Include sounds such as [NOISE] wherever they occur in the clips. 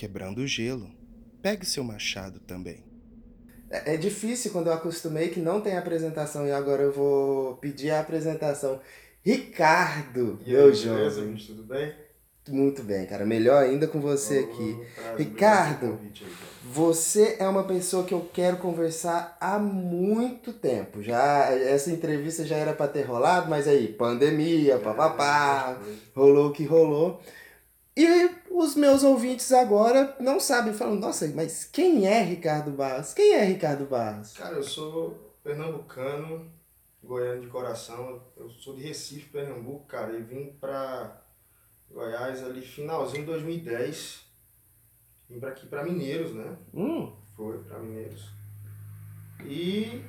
quebrando o gelo. Pegue seu machado também. É, é difícil quando eu acostumei que não tem apresentação e agora eu vou pedir a apresentação. Ricardo, e meu jovem. Tudo bem? Muito bem, cara. Melhor ainda com você oh, aqui. Ricardo, você é uma pessoa que eu quero conversar há muito tempo. Já essa entrevista já era para ter rolado, mas aí pandemia, é, papapá, rolou o que rolou. E os meus ouvintes agora não sabem, falam, nossa, mas quem é Ricardo Barros? Quem é Ricardo Barros? Cara, eu sou pernambucano, goiano de coração. Eu sou de Recife, Pernambuco, cara, e vim pra Goiás ali finalzinho de 2010. Vim pra aqui pra Mineiros, né? Hum. Foi pra Mineiros. E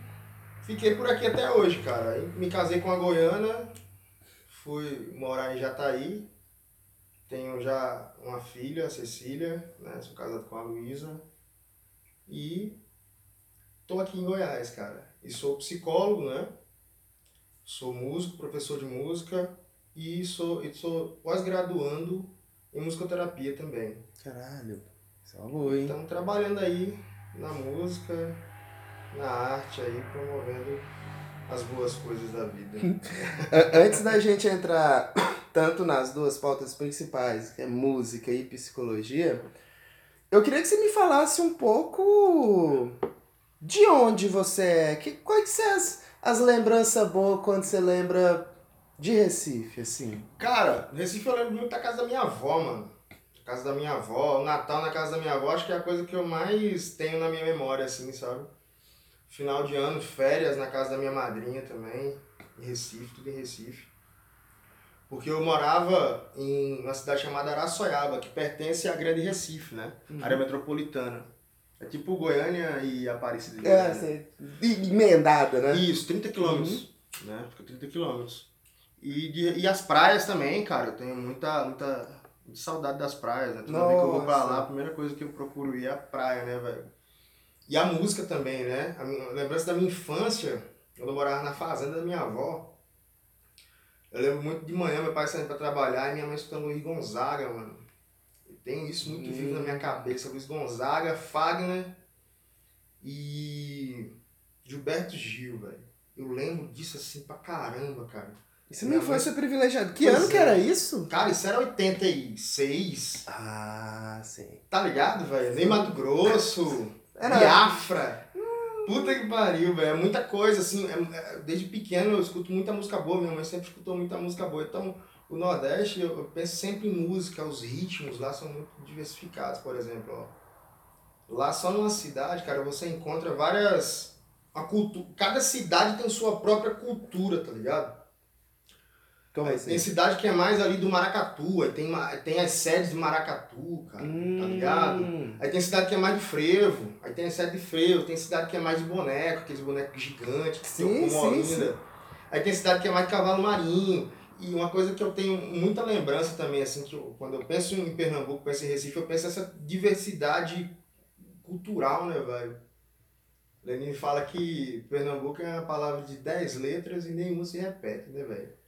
fiquei por aqui até hoje, cara. Me casei com a goiana, fui morar em Jataí, tenho já uma filha, a Cecília, né? Sou casado com a Luísa. E tô aqui em Goiás, cara. E sou psicólogo, né? Sou músico, professor de música e sou, e sou pós-graduando em musicoterapia também. Caralho, isso é uma boa, hein? Então, trabalhando aí na música, na arte aí, promovendo as boas coisas da vida. [LAUGHS] Antes da gente entrar tanto nas duas pautas principais, que é música e psicologia, eu queria que você me falasse um pouco de onde você é, que, quais são as, as lembranças boas quando você lembra de Recife, assim? Cara, Recife eu lembro muito da casa da minha avó, mano. Casa da minha avó, o Natal na casa da minha avó, acho que é a coisa que eu mais tenho na minha memória, assim, sabe? Final de ano, férias na casa da minha madrinha também, em Recife, tudo em Recife. Porque eu morava em uma cidade chamada Araçoiaba, que pertence à Grande Recife, né? Uhum. Área metropolitana. É tipo Goiânia e Aparecida É, sei. emendada, né? Isso, 30 quilômetros. Uhum. Né? Fica 30 quilômetros. E, de, e as praias também, cara. Eu tenho muita, muita, saudade das praias, né? Toda vez que eu vou pra lá, a primeira coisa que eu procuro ir é a praia, né, velho? E a música também, né? A, minha, a lembrança da minha infância, quando eu morava na fazenda da minha avó. Eu lembro muito de manhã, meu pai saindo pra trabalhar e minha mãe escutando Luiz Gonzaga, mano. Eu tenho isso muito hum. vivo na minha cabeça. Luiz Gonzaga, Fagner e Gilberto Gil, velho. Eu lembro disso assim pra caramba, cara. Isso não foi ser privilegiado. Que pois ano é. que era isso? Cara, isso era 86. Ah, sim. Tá ligado, velho? Nem Mato Grosso, era... Biafra. Puta que pariu, velho. É muita coisa, assim. É, é, desde pequeno eu escuto muita música boa. Minha mãe sempre escutou muita música boa. Então, o Nordeste, eu, eu penso sempre em música. Os ritmos lá são muito diversificados, por exemplo. Ó. Lá só numa cidade, cara, você encontra várias. A cultura, cada cidade tem sua própria cultura, tá ligado? Como assim? Tem cidade que é mais ali do Maracatu, aí tem, tem as sedes de Maracatu, cara, tá hum. tá ligado? Aí tem cidade que é mais de frevo, aí tem a sede de frevo, tem cidade que é mais de boneco, aqueles bonecos gigantes, que sim, tem sim, sim. Aí tem cidade que é mais de cavalo marinho. E uma coisa que eu tenho muita lembrança também, assim, que eu, quando eu penso em Pernambuco, penso em Recife, eu penso nessa diversidade cultural, né, velho? Lenin fala que Pernambuco é uma palavra de 10 letras e nenhuma se repete, né, velho?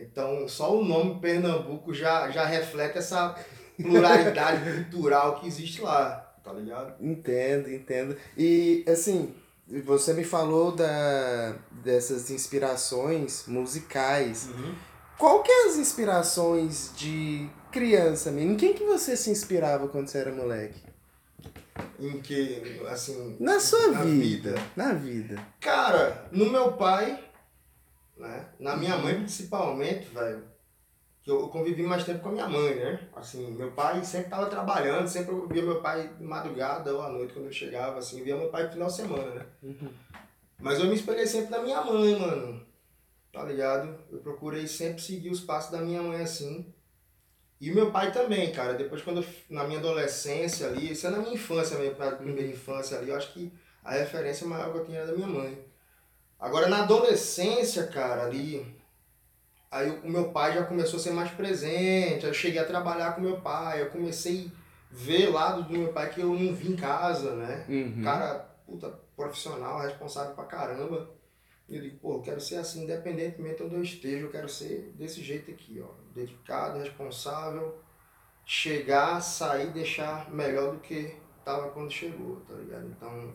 Então, só o nome Pernambuco já, já reflete essa pluralidade [LAUGHS] cultural que existe lá, tá ligado? Entendo, entendo. E, assim, você me falou da, dessas inspirações musicais. Uhum. Qual que é as inspirações de criança, menino? Em quem que você se inspirava quando você era moleque? Em que, assim... Na sua na vida, vida. Na vida. Cara, no meu pai né? Na minha mãe, principalmente, velho, que eu convivi mais tempo com a minha mãe, né? Assim, meu pai sempre estava trabalhando, sempre eu via meu pai de madrugada ou à noite quando eu chegava, assim, via meu pai no final de semana, né? Uhum. Mas eu me espelhei sempre na minha mãe, mano. Tá ligado? Eu procurei sempre seguir os passos da minha mãe assim. E o meu pai também, cara. Depois, quando eu, na minha adolescência ali, isso é na minha infância na primeira infância ali, eu acho que a referência maior que eu tinha era da minha mãe. Agora na adolescência, cara, ali, aí o meu pai já começou a ser mais presente, aí eu cheguei a trabalhar com meu pai, eu comecei a ver lado do meu pai que eu não vi em casa, né? Uhum. Cara, puta, profissional, responsável pra caramba. E eu digo, pô, eu quero ser assim, independentemente de onde eu esteja, eu quero ser desse jeito aqui, ó. Dedicado, responsável, chegar, sair, deixar melhor do que tava quando chegou, tá ligado? Então,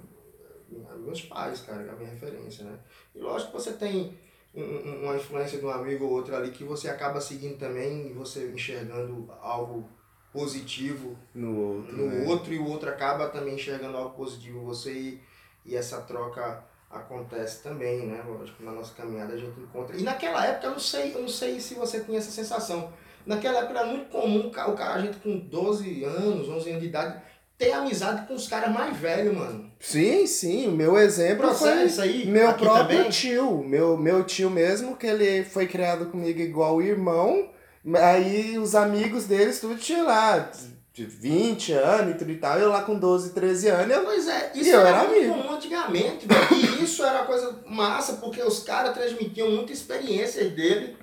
meus pais, cara, é a minha referência, né? E lógico que você tem um, uma influência de um amigo ou outro ali que você acaba seguindo também e você enxergando algo positivo no outro, no né? outro e o outro acaba também enxergando algo positivo em você e, e essa troca acontece também, né? Lógico, na nossa caminhada a gente encontra. E naquela época eu não sei, eu não sei se você tinha essa sensação. Naquela época era muito comum o cara, a gente com 12 anos, 11 anos de idade, ter amizade com os caras mais velhos, mano. Sim, sim, o meu exemplo Processo foi isso aí meu próprio também? tio, meu, meu tio mesmo, que ele foi criado comigo igual irmão, aí os amigos deles tudo tinha lá, de 20 anos e tudo e tal, eu lá com 12, 13 anos, eu Pois é, E isso eu era, era muito amigo. comum antigamente, velho. E isso era coisa massa, porque os caras transmitiam muitas experiências dele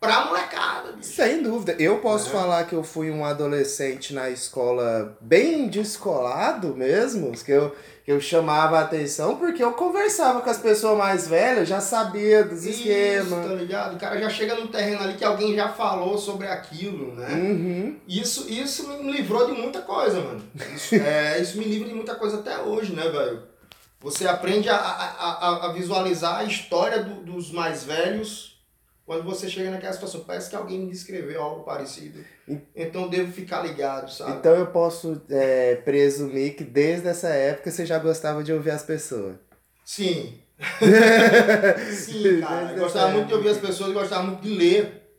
pra molecada, bicho. Sem dúvida. Eu posso É. falar que eu fui um adolescente na escola bem descolado mesmo, que eu, que eu chamava a atenção porque eu conversava com as pessoas mais velhas, já sabia dos Isso, esquemas. tá ligado? O cara já chega num terreno ali que alguém já falou sobre aquilo, né? Uhum. Isso, isso me livrou de muita coisa, mano. Isso, é, isso me livra de muita coisa até hoje, né, velho? Você aprende a, a, a, a visualizar a história do- dos mais velhos quando você chega naquela situação. Parece que alguém me descreveu algo parecido. Então devo ficar ligado, sabe? Então eu posso é, presumir que desde essa época você já gostava de ouvir as pessoas. Sim. [LAUGHS] Sim, cara. Eu gostava muito de ouvir as pessoas, gostava muito de ler.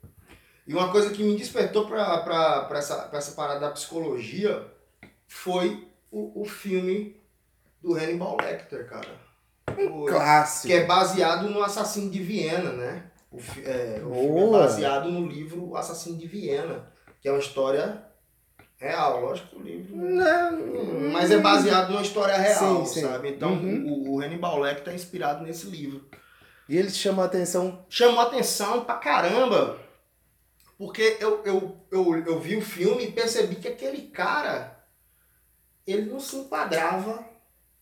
E uma coisa que me despertou pra, essa, pra essa parada da psicologia foi o, o filme do Hannibal Lecter, cara. O- Clássico. que é baseado no Assassino de Viena, né? O, fi- é, o filme é baseado no livro Assassino de Viena, que é uma história real, lógico que o livro... Não. Mas é baseado numa história real, Sim, sim. sabe? Então Uhum. o, o Hannibal Lecter é inspirado nesse livro. E ele te chamou a atenção. Chamou atenção pra caramba, porque eu, eu, eu, eu vi o filme e percebi que aquele cara, ele não se enquadrava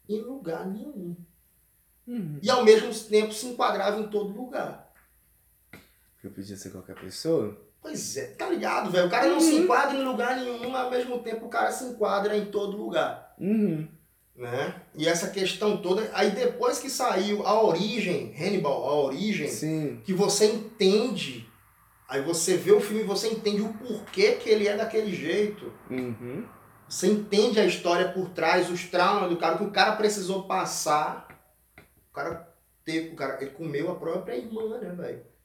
em lugar nenhum. E ao mesmo tempo se enquadrava em todo lugar. Que podia ser qualquer pessoa. Pois é, tá ligado, velho? O cara não se enquadra em lugar nenhum, mas ao mesmo tempo o cara se enquadra em todo lugar. Uhum. Né? E essa questão toda. Aí depois que saiu a origem, Hannibal, a origem, Sim. que você entende. Aí você vê o filme e você entende o porquê que ele é daquele jeito. Uhum. Você entende a história por trás, os traumas do cara, que o cara precisou passar. O cara teve, o cara, ele comeu a própria irmã, né, velho?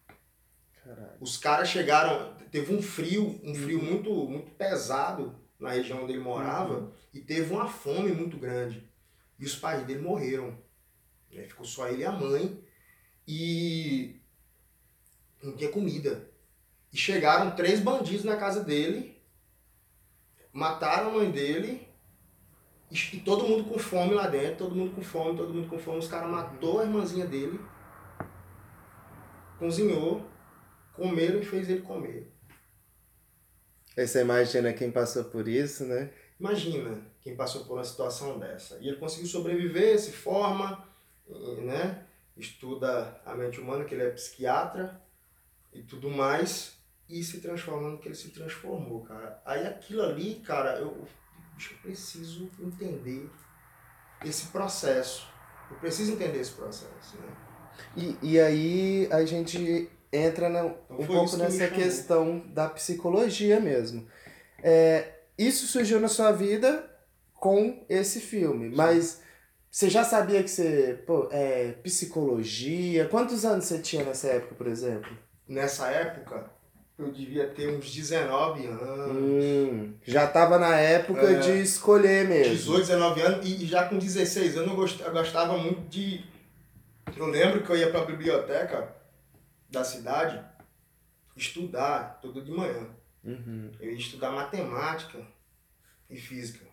Os caras chegaram, teve um frio, um frio muito, muito pesado na região onde ele morava e teve uma fome muito grande. E os pais dele morreram. Né? Ficou só ele e a mãe e não tinha comida. E chegaram três bandidos na casa dele, mataram a mãe dele e, e todo mundo com fome lá dentro, todo mundo com fome, todo mundo com fome. Os caras matou a irmãzinha dele, cozinhou, comeram e fez ele comer. Você imagina quem passou por isso, né? Imagina quem passou por uma situação dessa. E ele conseguiu sobreviver, se forma, né? estuda a mente humana, que ele é psiquiatra e tudo mais, e se transforma no que ele se transformou, cara. Aí aquilo ali, cara, eu, eu preciso entender esse processo. Eu preciso entender esse processo, né? E, e aí a gente entra na, um pouco que nessa questão da psicologia mesmo. É, isso surgiu na sua vida com esse filme, mas você já sabia que você, pô, é, psicologia, quantos anos você tinha nessa época, por exemplo? Nessa época, eu devia ter uns 19 anos. Hum, já tava na época É. de escolher mesmo. 18, 19 anos e, já com 16 anos eu gostava, eu gostava muito de. Eu lembro que eu ia pra biblioteca da cidade estudar todo de manhã. Uhum. Eu ia estudar matemática e física.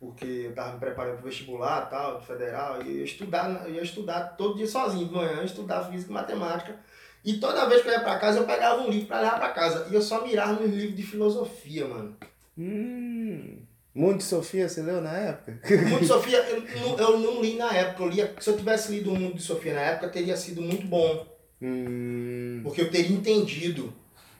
Porque eu tava me preparando pro vestibular tal, do federal, e eu ia estudar, eu ia estudar todo dia sozinho de manhã, estudar física e matemática. E toda vez que eu ia pra casa, eu pegava um livro pra levar pra casa. E eu só mirava nos livros de filosofia, mano. Hum. Mundo de Sofia, você leu na época? O Mundo de [LAUGHS] Sofia, eu não, eu não li na época. Eu lia, se eu tivesse lido o Mundo de Sofia na época, teria sido muito bom. Hum. Porque eu teria entendido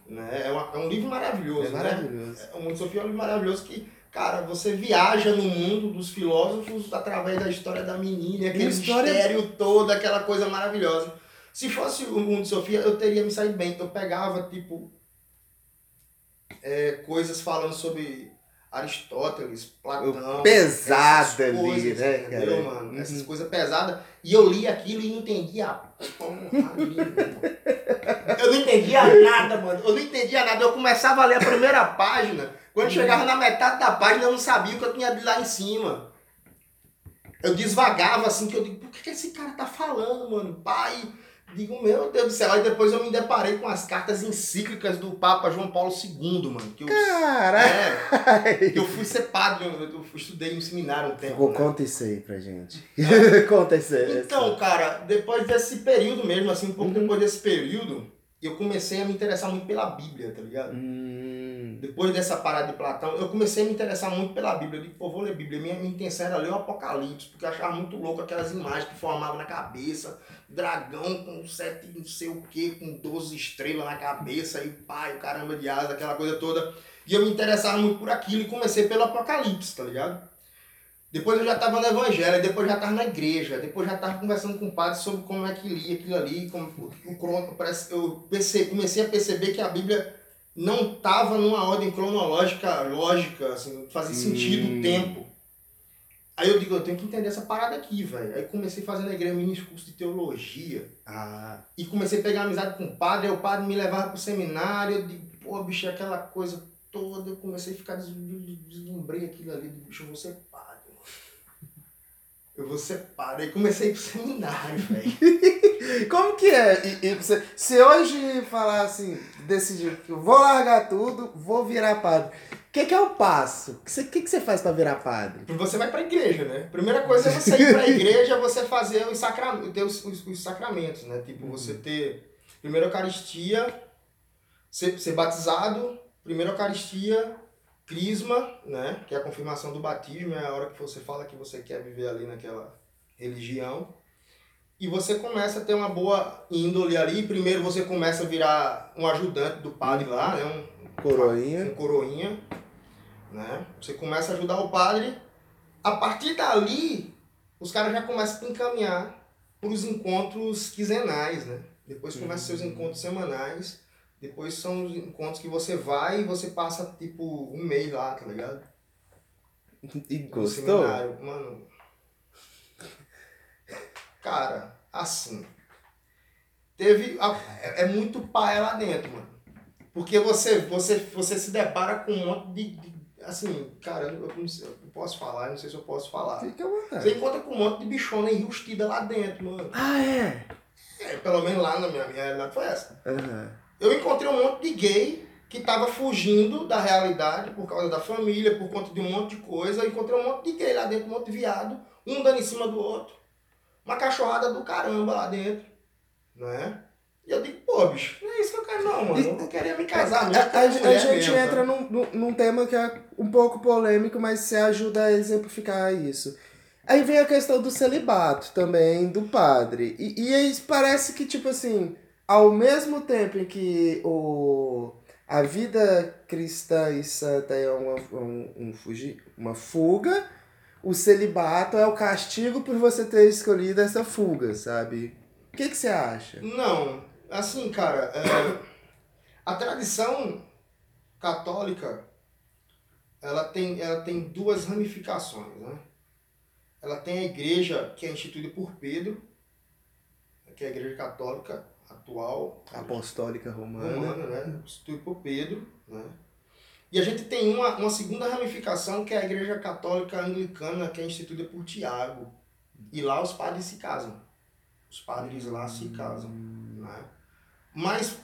Né? É, uma, é um livro maravilhoso, É maravilhoso. né? É, o Mundo de Sofia é um livro maravilhoso que, cara, você viaja no mundo dos filósofos através da história da menina, aquele história- mistério todo, aquela coisa maravilhosa. Se fosse o Mundo de Sofia, eu teria me saído bem. Eu pegava, tipo, é, coisas falando sobre Aristóteles, Platão. Pesada ali, coisas, né, entendeu, cara? mano? Uhum. Essas coisas pesadas. E eu li aquilo e não entendia porra. Eu não entendia nada, mano. Eu não entendia nada. Eu começava a ler a primeira página. Quando chegava na metade da página, eu não sabia o que eu tinha de lá em cima. Eu desvagava assim, que eu digo, por que, que esse cara tá falando, mano? Pai, digo, meu Deus do céu. Aí depois eu me deparei com as cartas encíclicas do Papa João Paulo II, mano. Que eu, Caralho! é, que eu fui ser padre, eu, eu estudei no seminário um tempo. Pô, né? Conta isso aí pra gente. [LAUGHS] conta isso aí. Então, cara, depois desse período mesmo, assim, um pouco Uhum. depois desse período, eu comecei a me interessar muito pela Bíblia, tá ligado? Hum, Depois dessa parada de Platão, eu comecei a me interessar muito pela Bíblia. Eu digo, pô, vou ler Bíblia. Minha, minha intenção era ler o Apocalipse, porque eu achava muito louco aquelas imagens que formavam na cabeça. Dragão com sete não sei o que, com 12 estrelas na cabeça, e pai, o caramba de asa, aquela coisa toda. E eu me interessava muito por aquilo e comecei pelo Apocalipse, tá ligado? Depois eu já estava no Evangelho, depois já estava na igreja, depois já estava conversando com o padre sobre como é que lia aquilo ali, como o crono, parece, eu percebi, comecei a perceber que a Bíblia não estava numa ordem cronológica, lógica, assim, fazia sentido Hum. o tempo. Aí eu digo, eu tenho que entender essa parada aqui, velho. Aí comecei fazendo na igreja mini curso de teologia. ah, E comecei a pegar amizade com o padre, aí o padre me levava pro seminário, eu digo, pô, bicho, aquela coisa toda, eu comecei a ficar des- deslumbrei aquilo ali, bicho, eu vou ser padre. Eu vou ser padre. Comecei pro [LAUGHS] seminário, velho. [LAUGHS] Como que é? E, e você, se hoje falar assim, decidir, vou largar tudo, vou virar padre. O que, que é o passo? O que, você- que, que você faz pra virar padre? Você vai pra igreja, né? Primeira coisa é você ir pra [LAUGHS] igreja, você fazer os, sacra... os, os, os sacramentos, né? Tipo, você ter primeira Eucaristia, ser, ser batizado, primeira Eucaristia, crisma, né? Que é a confirmação do batismo, é a hora que você fala que você quer viver ali naquela religião. E você começa a ter uma boa índole ali. Primeiro você começa a virar um ajudante do padre lá, né? Um, Coroinha. um coroinha, né? Você começa a ajudar o padre. A partir dali, os caras já começam a te encaminhar para os encontros quinzenais, né? Depois começam seus encontros semanais. Depois são os encontros que você vai e você passa, tipo, um mês lá, tá ligado? E gostou? Mano. Cara, assim. Teve. a- É, é muito paia lá dentro, mano. Porque você, você, você se depara com um monte de. de- assim, cara, eu não, sei, eu não posso falar, não sei se eu posso falar. Fica à vontade. Você encontra com um monte de bichona enrustida lá dentro, mano. Ah, é? É, pelo menos lá na minha, minha realidade foi essa. Aham. Eu encontrei um monte de gay que tava fugindo da realidade por causa da família, por conta de um monte de coisa. Eu encontrei um monte de gay lá dentro, um monte de viado, um dando em cima do outro. Uma cachorrada do caramba lá dentro, né? E eu digo, pô, bicho, não é isso que eu quero não, mano. Eu não queria me casar A, mesmo. a- a mulher gente mesmo, entra num, num, num tema que é um pouco polêmico, mas você ajuda a exemplificar isso. Aí vem a questão do celibato também, do padre. E, e aí parece que, tipo assim, ao mesmo tempo em que o, a vida cristã e santa é uma, um, um fugi, uma fuga, o celibato é o castigo por você ter escolhido essa fuga, sabe? O que, que você acha? Não, assim, cara, é, a tradição católica, ela tem, ela tem duas ramificações, né? Ela tem a igreja que é instituída por Pedro, que é a igreja católica atual, Apostólica romana. romana, né? Instituída por Pedro, né? E a gente tem uma, uma segunda ramificação que é a igreja católica anglicana, que é instituída por Tiago. E lá os padres se casam. Os padres lá se casam. Né? Mas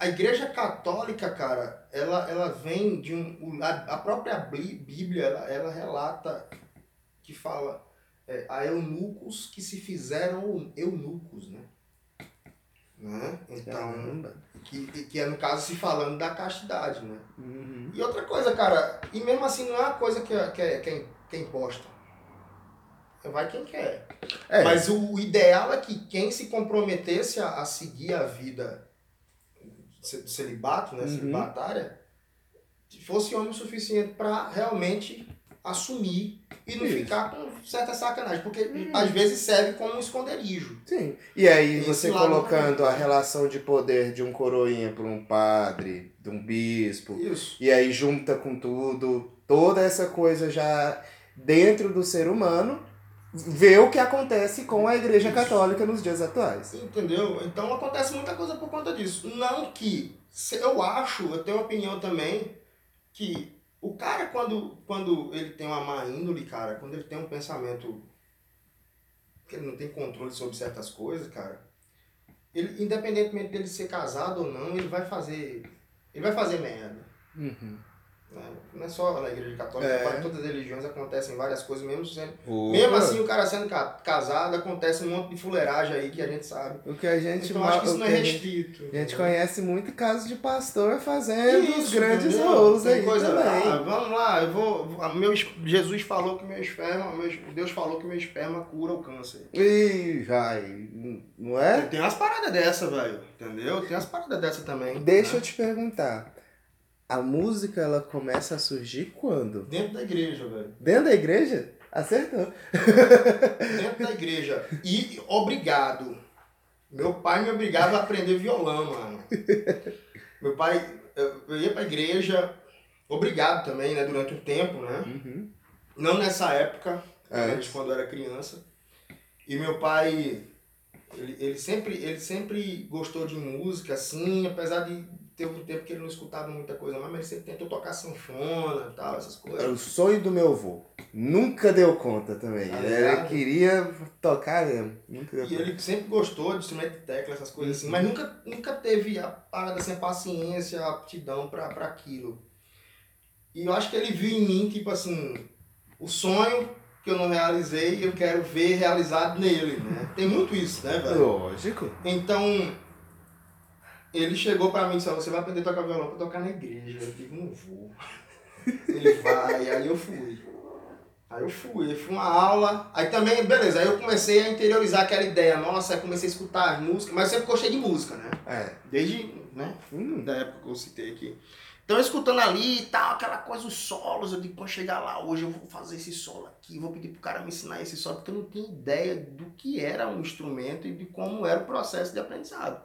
a igreja católica, cara, ela, ela vem de um. A, a própria Bí- Bíblia, ela, ela relata que fala é, a eunucos que se fizeram eunucos, né? Né? Então, que, que é no caso se falando da castidade, né? Uhum. E outra coisa, cara, e mesmo assim não é uma coisa que é, que é, que é, que é imposta. Vai quem quer. É, Mas o ideal é que quem se comprometesse a, a seguir a vida celibato, né, Uhum. celibatária, fosse homem o suficiente para realmente assumir e não Isso. ficar com certa sacanagem, porque às vezes serve como um esconderijo. Sim. E aí Esse você colocando a relação de poder de um coroinha para um padre, de um bispo, Isso. e aí junta com tudo, toda essa coisa já dentro do ser humano, vê o que acontece com a Igreja Isso. Católica nos dias atuais. Entendeu? Então acontece muita coisa por conta disso. Não que. Eu acho, eu tenho uma opinião também, que o cara, quando, quando ele tem uma má índole, cara, quando ele tem um pensamento que ele não tem controle sobre certas coisas, cara, ele, independentemente dele ser casado ou não, ele vai fazer. Ele vai fazer merda. Uhum. Né? Não é só na igreja católica, É. todas as religiões acontecem várias coisas, mesmo sendo. Mesmo assim, o cara sendo ca- casado, acontece um monte de fuleiragem aí que a gente sabe. o que a gente Então acho que isso não é restrito. A gente conhece muito casos de pastor fazendo os Isso, grandes entendeu? rolos Tem aí coisa, também. ah, vamos lá, eu vou. Meu, es- Jesus falou que meu esperma, meu, Deus falou que meu esperma cura o câncer. Ih, vai, não é? Tem umas paradas dessa, velho. Entendeu? Tem umas paradas dessa também. Deixa eu né? te perguntar. A música ela começa a surgir quando? Dentro da igreja, velho. Dentro da igreja? Acertou. Dentro da igreja. E obrigado. Meu pai me obrigava a aprender violão, mano. Meu pai, eu ia pra igreja, obrigado também, né? Durante um tempo, né? Uhum. Não nessa época, Antes. antes quando eu era criança. E meu pai, ele, ele, sempre, ele sempre gostou de música, assim, apesar de ter um tempo que ele não escutava muita coisa mais, mas ele sempre tentou tocar sanfona e tal, essas Era coisas. o sonho do meu avô. Nunca deu conta também. Tá Ele queria tocar mesmo. Nunca deu E conta. ele sempre gostou de instrumento de tecla, essas coisas assim, mas nunca, nunca teve a parada sem paciência, a aptidão pra, pra aquilo. E eu acho que ele viu em mim, tipo assim, o sonho que eu não realizei, eu quero ver realizado nele, né? Tem muito isso, né, velho? Lógico. Então, ele chegou pra mim e disse, "Ó, você vai aprender a tocar violão pra tocar na igreja. Eu digo, não vou. [LAUGHS] Ele vai, aí eu fui. Aí eu fui, aí fui uma aula. Aí também, beleza, aí eu comecei a interiorizar aquela ideia. Nossa, aí comecei a escutar as músicas, mas eu sempre gostei de música, né? É. Desde, né, Hum. da época que eu citei aqui. Então, escutando ali e tal, aquela coisa, os solos, eu digo, pô, chegar lá hoje, eu vou fazer esse solo aqui, vou pedir pro cara me ensinar esse solo, porque eu não tinha ideia do que era um instrumento e de como era o processo de aprendizado.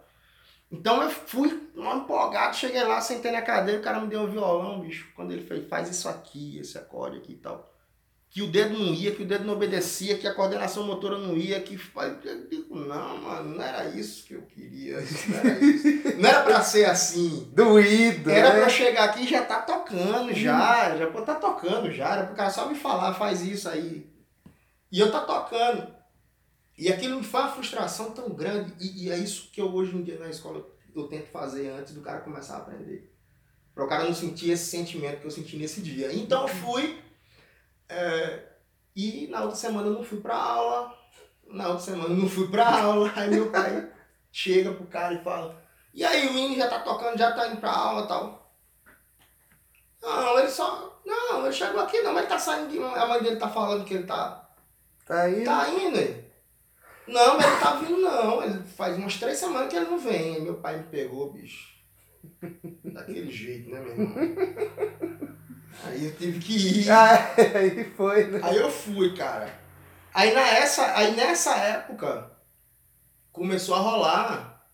Então, eu fui empolgado, cheguei lá, sentei na cadeira, o cara me deu um violão, bicho, quando ele fez, faz isso aqui, esse acorde aqui e tal. Que o dedo não ia, que o dedo não obedecia, que a coordenação motora não ia, que... Eu digo, não, mano, não era isso que eu queria, não era isso. Não era pra ser assim. Doído, Era pra né? eu chegar aqui e já tá tocando, já. Já pô, tá tocando, já. Era pro cara só me falar, faz isso aí. E eu tá tocando. E aquilo me foi uma frustração tão grande. E, e é isso que eu hoje em dia na escola eu tento fazer antes do cara começar a aprender. Pra o cara não sentir esse sentimento que eu senti nesse dia. Então eu fui. é, e na outra semana eu não fui pra aula. Na outra semana eu não fui pra aula. Aí meu pai chega pro cara e fala. E aí, o menino já tá tocando, já tá indo pra aula e tal. Não, ele só. Não, ele chegou aqui não, mas ele tá saindo de. A mãe dele tá falando que ele tá. Tá aí. Tá indo ele. Não, mas ele tá vindo não. Ele faz umas três semanas que ele não vem. Meu pai me pegou, bicho. Daquele jeito, né, meu irmão? Aí eu tive que ir. Ah, aí foi, né? Aí eu fui, cara. Aí, na essa, aí nessa época começou a rolar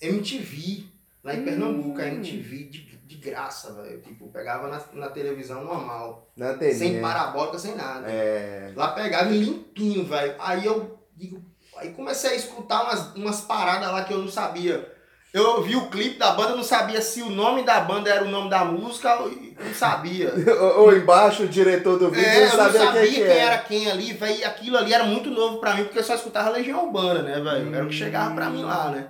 MTV lá em Hum. Pernambuco, a MTV de, de graça, velho. Tipo, pegava na, na televisão normal. Na telinha. Sem parabólica, sem nada. É. Lá pegava limpinho, velho. Aí eu digo. Aí comecei a escutar umas, umas paradas lá que eu não sabia. Eu vi o clipe da banda, eu não sabia se o nome da banda era o nome da música, não sabia. [LAUGHS] Ou embaixo o diretor do vídeo É, não eu não sabia sabia quem, quem, que era quem ali, velho. E aquilo ali era muito novo pra mim, porque eu só escutava Legião Urbana, né, velho? Era o que chegava pra mim lá, né?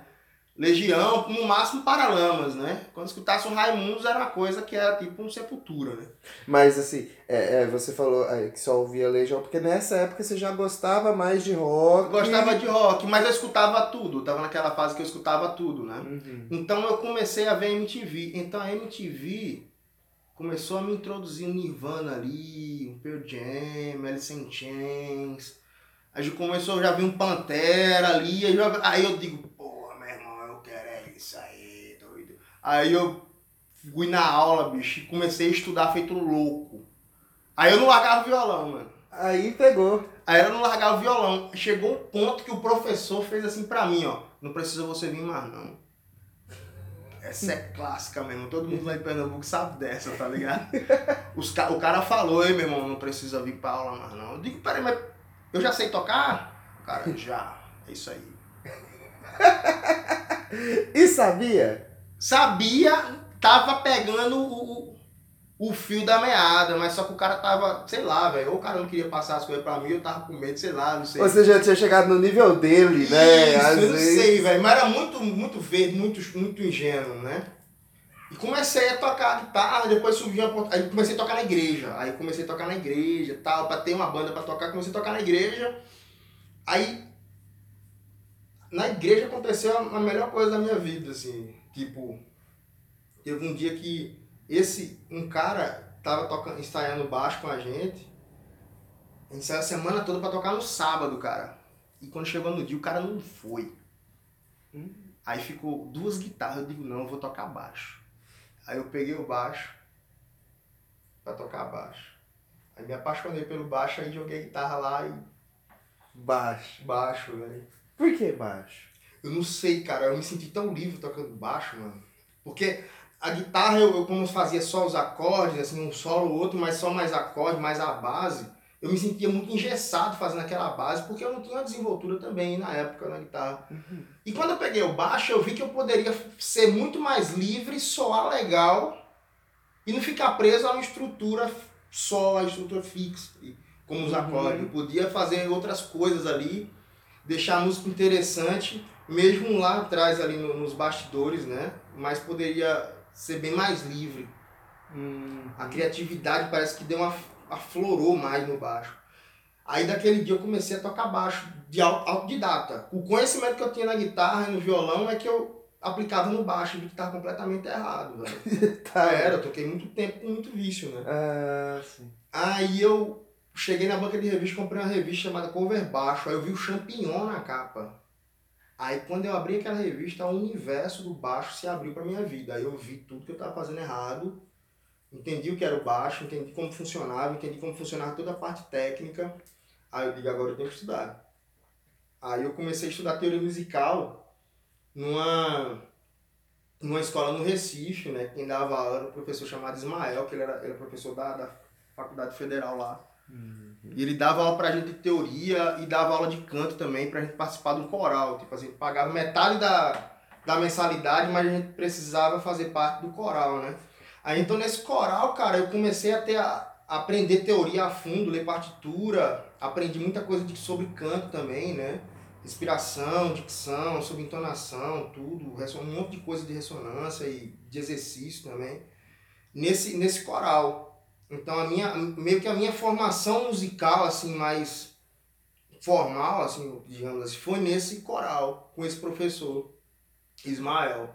Legião, no máximo Paralamas, né? Quando escutasse um Raimundos era uma coisa que era tipo um Sepultura, né? Mas assim, é, é, você falou é, que só ouvia Legião, porque nessa época você já gostava mais de rock. Eu gostava de rock, mas eu escutava tudo. Eu tava naquela fase que eu escutava tudo, né? Uhum. Então eu comecei a ver MTV. Então a MTV começou a me introduzir um Nirvana ali, um Pearl Jam, Alice in Chains. Aí começou, já vi um Pantera ali. Aí eu, aí eu digo, porra, aí, eu fui na aula, bicho, e comecei a estudar feito louco. Aí eu não largava o violão, mano. Aí pegou. Aí eu não largava o violão. Chegou um ponto que o professor fez assim pra mim, ó. Não precisa você vir mais, não. Essa é clássica mesmo. Todo mundo lá em Pernambuco sabe dessa, tá ligado? [LAUGHS] Os, ca- o cara falou, ei, meu irmão, não precisa vir pra aula mais, não. Eu digo, peraí, mas eu já sei tocar? Cara, já. É isso aí. [LAUGHS] E sabia? Sabia, tava pegando o, o, o fio da meada, mas só que o cara tava, sei lá, velho. Ou o cara não queria passar as coisas pra mim, eu tava com medo, sei lá, não sei. Você já tinha chegado no nível dele, né? Isso, Às eu não vezes. sei, velho. Mas era muito, muito verde, muito, muito ingênuo, né? E comecei a tocar guitarra, depois surgiu a oportunidade. Aí comecei a tocar na igreja. Aí comecei a tocar na igreja tal, pra ter uma banda pra tocar, comecei a tocar na igreja. Aí na igreja aconteceu a melhor coisa da minha vida, assim. Tipo, teve um dia que esse, um cara tava tocando, ensaiando baixo com a gente. Ensaiou a semana toda pra tocar no sábado, cara. E quando chegou no dia, o cara não foi. Aí ficou duas guitarras, eu digo, não, eu vou tocar baixo. Aí eu peguei o baixo pra tocar baixo. Aí me apaixonei pelo baixo, aí joguei a guitarra lá e Baixo. baixo, velho. Por que baixo? Eu não sei, cara, eu me senti tão livre tocando baixo, mano. Porque a guitarra, eu, eu como fazia só os acordes, assim, um solo, outro, mas só mais acorde, mais a base, eu me sentia muito engessado fazendo aquela base, porque eu não tinha desenvoltura também na época na guitarra. E quando eu peguei o baixo, eu vi que eu poderia ser muito mais livre, soar legal e não ficar preso a uma estrutura só, a estrutura fixa, como os Uhum. acordes. Eu podia fazer outras coisas ali, deixar a música interessante, mesmo lá atrás, ali no- nos bastidores, né? Mas poderia ser bem mais livre. Hum. A criatividade parece que deu uma aflorou mais no baixo. Aí daquele dia eu comecei a tocar baixo de au- autodidata. O conhecimento que eu tinha na guitarra e no violão é que eu aplicava no baixo vi que estava completamente errado, velho. [LAUGHS] Tá. Era, eu toquei muito tempo com muito vício, né? Ah, sim. Aí eu cheguei na banca de revista, comprei uma revista chamada Cover Baixo, aí eu vi o Champignon na capa. Aí quando eu abri aquela revista, o universo do baixo se abriu pra minha vida. Aí eu vi tudo que eu tava fazendo errado, entendi o que era o baixo, entendi como funcionava, entendi como funcionava toda a parte técnica. Aí eu digo, agora eu tenho que estudar. Aí eu comecei a estudar teoria musical numa, numa escola no Recife, né? Quem dava aula era um professor chamado Ismael, que ele era, ele era professor da, da Faculdade Federal lá. E ele dava aula pra gente de teoria e dava aula de canto também pra gente participar um coral. Tipo assim, pagava metade da, da mensalidade, mas a gente precisava fazer parte do coral, né? Aí então nesse coral, cara, eu comecei a ter a, a aprender teoria a fundo, ler partitura, aprendi muita coisa de, sobre canto também, né? Respiração, dicção, sobre entonação, tudo, um monte de coisa de ressonância e de exercício também. Nesse, nesse coral. Então a minha, meio que a minha formação musical, assim, mais formal, assim, digamos assim, foi nesse coral, com esse professor, Ismael.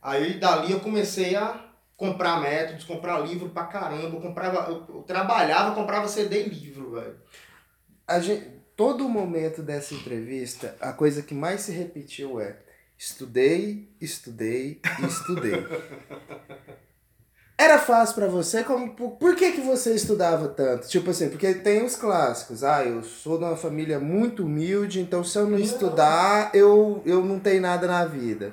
Aí dali eu comecei a comprar métodos, comprar livro pra caramba, eu comprava, eu, eu trabalhava, comprava CD e livro, velho. A gente, todo momento dessa entrevista, a coisa que mais se repetiu é estudei, estudei estudei. [LAUGHS] Era fácil pra você? Como, por, que, que você estudava tanto? Tipo assim, porque tem os clássicos. Ah, eu sou de uma família muito humilde, então se eu não estudar, eu, eu não tenho nada na vida.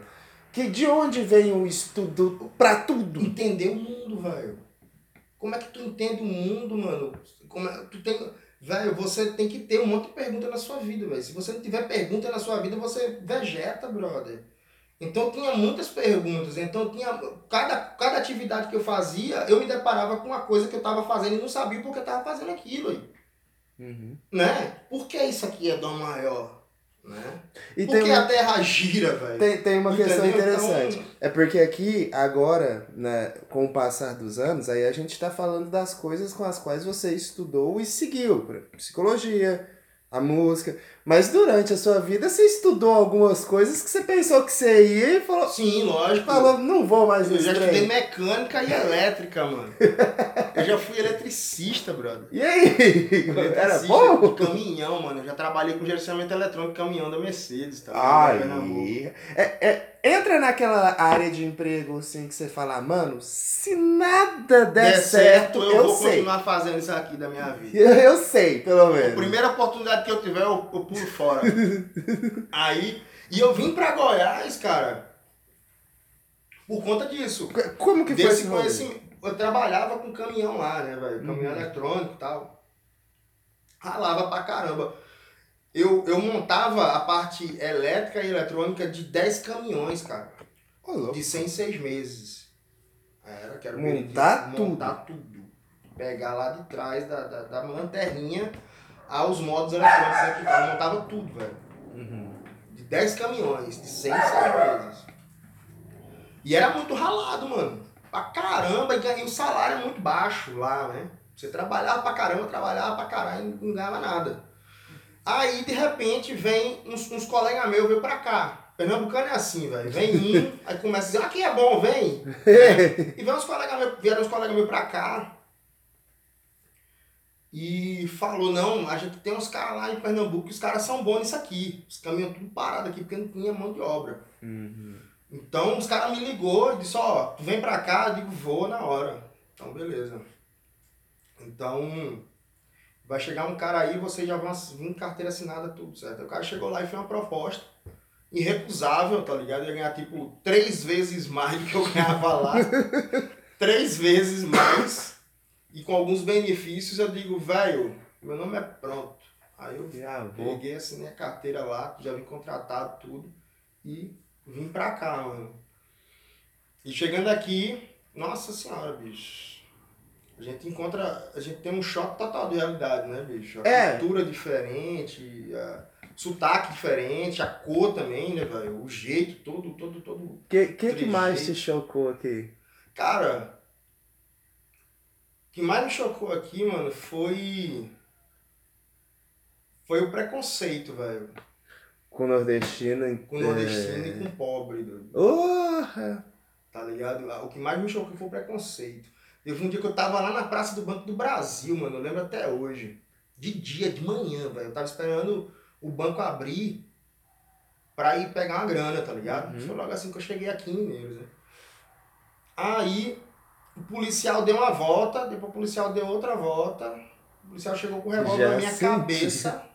Que, de onde vem o estudo pra tudo? Entender o mundo, velho. Como é que tu entende o mundo, mano? Como é, tu tem, velho, você tem que ter um monte de pergunta na sua vida, velho. Se você não tiver pergunta na sua vida, você vegeta, brother. Então tinha muitas perguntas. Então tinha cada, cada atividade que eu fazia, eu me deparava com uma coisa que eu tava fazendo e não sabia porque eu tava fazendo aquilo aí, Uhum. né? Por que isso aqui é dom maior, né? E Por tem que uma, a Terra gira, velho? tem, tem uma questão Entendeu? interessante. Então, É porque aqui, agora, né, com o passar dos anos, aí a gente está falando das coisas com as quais você estudou e seguiu. Psicologia, a música. Mas durante a sua vida você estudou algumas coisas que você pensou que você ia e falou. Sim, lógico. Falou, não vou mais Eu já estudei mecânica e elétrica, mano. Eu já fui eletricista, brother. E aí? Era bom? de caminhão, mano. Eu já trabalhei com gerenciamento eletrônico caminhão da Mercedes, tá? Aí. É, é, entra naquela área de emprego assim que você fala, mano, se nada der, Der certo, eu, eu vou sei. continuar fazendo isso aqui da minha vida. [LAUGHS] Eu sei, pelo A menos. primeira oportunidade que eu tiver, eu, eu pulo fora. Aí, e eu vim pra Goiás, cara, por conta disso. Como que foi Desse esse rolê? conhecimento. Eu trabalhava com caminhão lá, né, velho? Caminhão Uhum. eletrônico e tal. Ralava pra caramba. Eu, eu montava a parte elétrica e eletrônica de 10 caminhões, cara. De 100 em 6 meses. Era, que era o Montar benefício, tudo. Montar tudo. Pegar lá de trás da, da, da lanterninha aos modos eletrônicos aqui. Eu montava tudo, velho. Uhum. De 10 caminhões, de 100 em 6 meses. E era muito ralado, mano. Pra caramba, e e o salário é muito baixo lá, né? Você trabalhava pra caramba, trabalhava pra caralho e não ganhava nada. Aí, de repente, vem uns, uns colegas meus, veio pra cá. Pernambucano é assim, velho. Vem [LAUGHS] um, aí começa a dizer, aqui é bom, vem. [LAUGHS] E vem uns colegas meus, vieram uns colegas meus pra cá. E falou, não, a gente tem uns caras lá em Pernambuco que os caras são bons nisso aqui. Os caminhões tudo parado aqui, porque não tinha mão de obra. Uhum. Então os caras me ligou e disse, ó, tu vem pra cá, eu digo, vou na hora. Então beleza. Então vai chegar um cara aí, você já vai vir carteira assinada, tudo certo. O cara chegou lá e fez uma proposta irrecusável, tá ligado? Ia ganhar tipo três vezes mais do que eu ganhava lá. [LAUGHS] três vezes mais. E com alguns benefícios eu digo, velho, meu nome é pronto. Aí eu Já vou. Peguei, assinei a carteira lá, já vim contratado, tudo. E vim pra cá, mano. E chegando aqui, nossa senhora, bicho. A gente encontra. A gente tem um choque total de realidade, né, bicho? A É. cultura diferente, a sotaque diferente, a cor também, né, velho? O jeito, todo, todo, todo. O que, que, que mais te chocou aqui? Cara, que mais me chocou aqui, mano, foi. Foi o preconceito, velho. Com o nordestino. com nordestino é... e com pobre, doido. Porra! tá ligado? O que mais me chocou foi o preconceito. Teve um dia que eu tava lá na Praça do Banco do Brasil, mano, eu lembro até hoje. De dia, de manhã, velho. Eu tava esperando o banco abrir pra ir pegar uma grana, tá ligado? Uhum. Foi logo assim que eu cheguei aqui em Mineiros, né? Aí, o policial deu uma volta, depois o policial deu outra volta. O policial chegou com o revólver Já na minha senti. cabeça.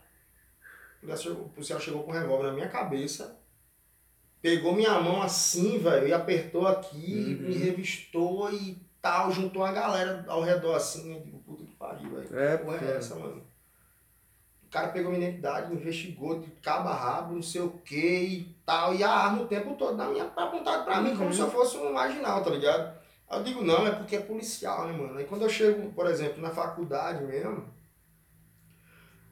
O policial chegou- com o revólver na minha cabeça. Pegou minha mão assim, velho, e apertou aqui, Uhum. me revistou e tal, juntou a galera ao redor assim. Eu digo, puta que pariu, velho. É, porra é essa, mano? O cara pegou minha identidade, investigou de cabo a rabo, não sei o que e tal, e a arma o tempo todo na minha, apontada pra mim, como Uhum. se eu fosse um marginal, tá ligado? Aí eu digo, não, é porque é policial, né, mano? Aí quando eu chego, por exemplo, na faculdade mesmo,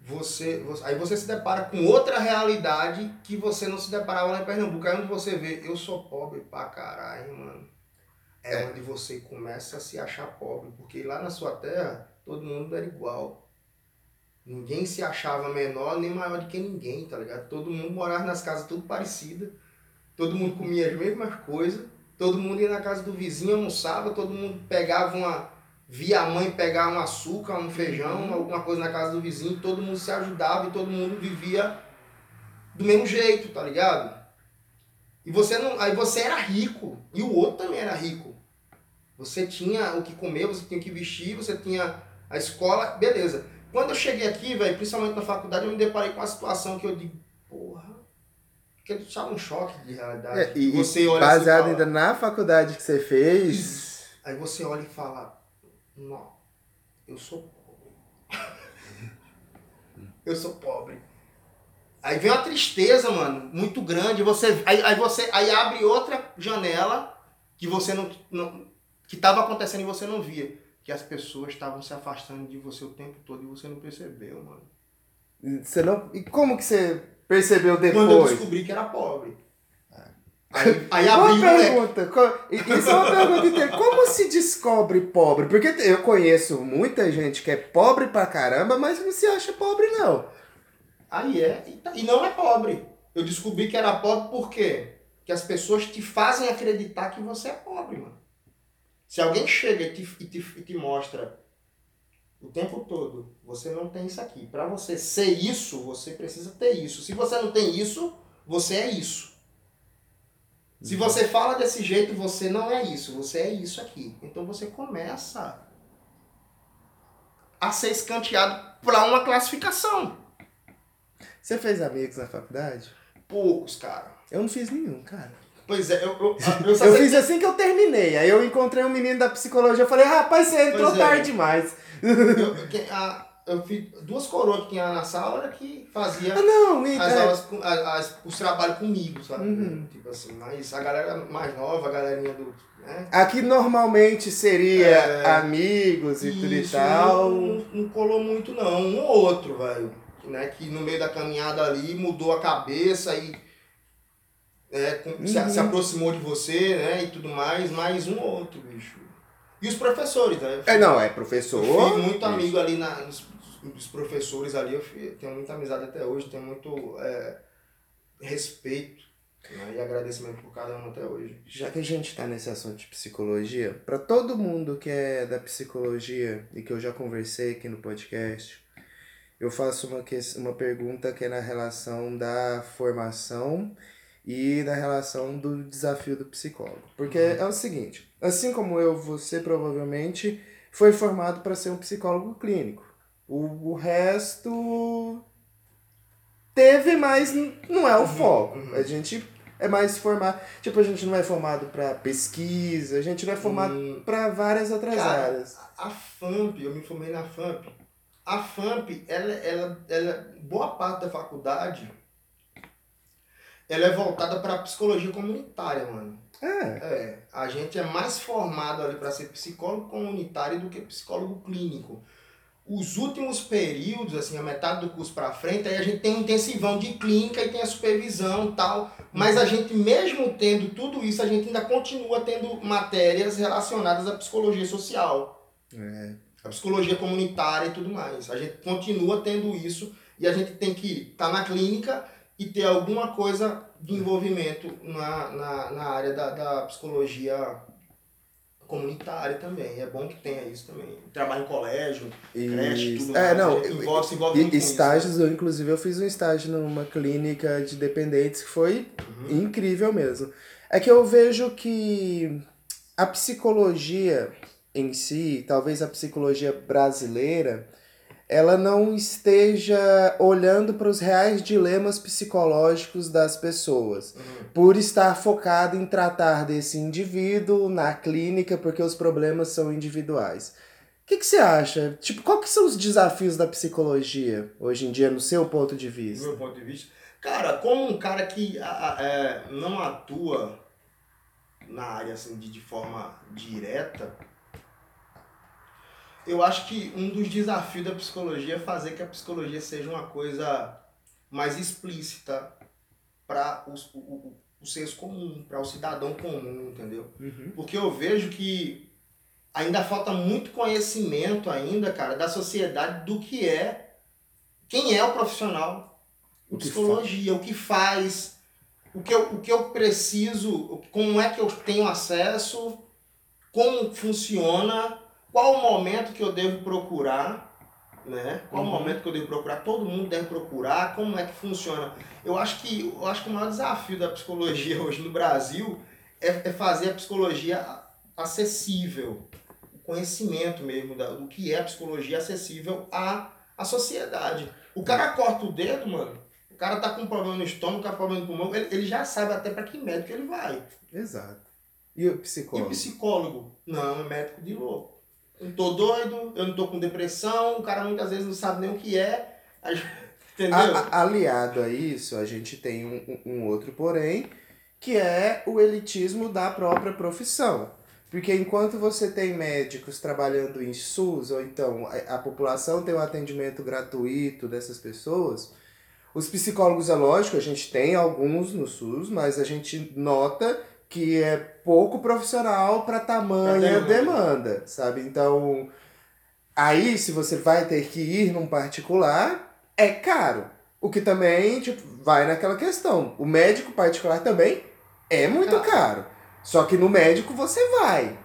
você, você- aí você se depara com outra realidade que você não se deparava lá em Pernambuco. Aí onde você vê, eu sou pobre pra caralho, mano. É, onde você começa a se achar pobre, porque lá na sua terra todo mundo era igual. Ninguém se achava menor nem maior do que ninguém, tá ligado? Todo mundo morava nas casas tudo parecidas, todo mundo comia as mesmas coisas, todo mundo ia na casa do vizinho, almoçava, todo mundo pegava uma. Via a mãe pegar um açúcar, um feijão, alguma coisa na casa do vizinho, todo mundo se ajudava e todo mundo vivia do mesmo jeito, tá ligado? E você não. Aí você era rico, e o outro também era rico. Você tinha o que comer, você tinha o que vestir, você tinha a escola, beleza. Quando eu cheguei aqui, velho, principalmente na faculdade, eu me deparei com uma situação que eu digo, que ele sabe um choque de realidade. É, e, você olha baseado fala- ainda na faculdade que você fez. Aí você olha e fala, não, eu sou pobre. [LAUGHS] eu sou pobre. Aí vem uma tristeza, mano, muito grande. Você, aí, aí você aí abre outra janela que você não, não que estava acontecendo e você não via. Que as pessoas estavam se afastando de você o tempo todo e você não percebeu, mano. Você não. E como que você percebeu Quando eu depois? descobri que era pobre. Aí, aí Uma leque. pergunta, isso é uma pergunta inteira. Como se descobre pobre? Porque eu conheço muita gente que é pobre pra caramba, mas não se acha pobre, não. Aí é. E, tá- e não é pobre. Eu descobri que era pobre por quê? Que as pessoas te fazem acreditar que você é pobre, mano. Se alguém chega e te, e te, e te mostra o tempo todo, você não tem isso aqui. Para você ser isso, você precisa ter isso. Se você não tem isso, você é isso. Se você fala desse jeito, você não é isso, você é isso aqui. Então você começa a ser escanteado para uma classificação. Você fez amigos na faculdade? Poucos, cara. Eu não fiz nenhum, cara. Pois é, eu, eu, eu, [LAUGHS] Eu fiz assim que eu terminei. Aí eu encontrei um menino da psicologia. Eu falei, rapaz, você entrou Pois é. tarde demais. Eu, a- eu fiz duas coroas que tinha na sala que fazia Ah, não, as é, aulas, com- as, as- os trabalhos comigo, sabe? Uhum. Tipo assim, mas a galera mais nova, a galerinha do. Né? Aqui normalmente seria É. amigos e tudo e tal. Não, não colou muito, não. Um ou outro, velho. Né? Que no meio da caminhada ali mudou a cabeça e é, com- se, Uhum. se aproximou de você, né? E tudo mais, mais um ou outro, bicho. E os professores, né? Eu É, não, é Eu professor. fiz muito amigo ali na, nos, nos professores ali, eu tenho muita amizade até hoje, tenho muito é, respeito né, e agradecimento por cada um até hoje. Já que a gente tá nesse assunto de psicologia, para todo mundo que é da psicologia e que eu já conversei aqui no podcast, eu faço uma, que, uma pergunta que é na relação da formação e na relação do desafio do psicólogo. Porque é o seguinte, assim como eu, você provavelmente foi formado para ser um psicólogo clínico. O, o resto teve, mas não é o foco. uhum. A gente é mais formado. Tipo, a gente não é formado para pesquisa, a gente não é formado Hum, para várias outras Cara, áreas. a FAMP, eu me formei na FAMP. A FAMP, ela, ela, ela, boa parte da faculdade, ela é voltada para psicologia comunitária, mano. É, É, a gente é mais formado ali para ser psicólogo comunitário do que psicólogo clínico. Os últimos períodos, assim, a metade do curso para frente, aí a gente tem um intensivão de clínica e tem a supervisão e tal. Mas a gente, mesmo tendo tudo isso, a gente ainda continua tendo matérias relacionadas à psicologia social, é. à psicologia comunitária e tudo mais. A gente continua tendo isso e a gente tem que estar na clínica e ter alguma coisa de envolvimento na, na, na área da, da psicologia comunitária também. É bom que tenha isso também. Trabalho em colégio, creche, Isso. tudo É, mais. não, gente envolve, se envolve E isso, estágios, eu, inclusive, eu fiz um estágio numa clínica de dependentes que foi Uhum. incrível mesmo. É que eu vejo que a psicologia em si, talvez a psicologia brasileira, ela não esteja olhando para os reais dilemas psicológicos das pessoas, Uhum. por estar focada em tratar desse indivíduo na clínica, porque os problemas são individuais. O que, que você acha? Tipo, qual que são os desafios da psicologia hoje em dia, no seu ponto de vista? meu ponto de vista. Cara, como um cara que a- a- é, não atua na área assim, de, de forma direta, eu acho que um dos desafios da psicologia é fazer que a psicologia seja uma coisa mais explícita para os, o, o, o senso comum, para o cidadão comum, entendeu? Uhum. Porque eu vejo que ainda falta muito conhecimento ainda, cara, da sociedade do que é, quem é o profissional O psicologia, o que faz, o que, eu, o que eu preciso, como é que eu tenho acesso, como funciona, qual o momento que eu devo procurar, né? Qual Uhum. o momento que eu devo procurar, todo mundo deve procurar, como é que funciona. Eu acho que, eu acho que o maior desafio da psicologia [LAUGHS] hoje no Brasil é, é fazer a psicologia acessível, o conhecimento mesmo da, do que é a psicologia acessível à, à sociedade. O cara corta o dedo, mano, o cara tá com um problema no estômago, tá com problema no pulmão, ele, ele já sabe até para que médico ele vai. Exato. E o E o psicólogo? psicólogo? Não, é médico de louco. Eu tô doido, eu não tô com depressão, o cara muitas vezes não sabe nem o que é. [LAUGHS] Entendeu? A- aliado a isso, a gente tem um, um- outro porém, que é o elitismo da própria profissão. Porque enquanto você tem médicos trabalhando em SUS, ou então a, a população tem um atendimento gratuito dessas pessoas, os psicólogos, é lógico, a gente tem alguns no SUS, mas a gente nota que é pouco profissional para tamanha demanda. demanda, sabe? Então, aí se você vai ter que ir num particular, é caro. O que também, tipo, vai naquela questão. O médico particular também é muito caro. Só que no médico você vai.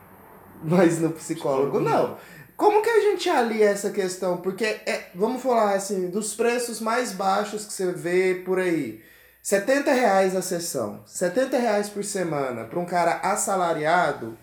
Mas no psicólogo não. Como que a gente alia essa questão? Porque, é, vamos falar assim, dos preços mais baixos que você vê por aí. 70 reais a sessão, 70 reais por semana para um cara assalariado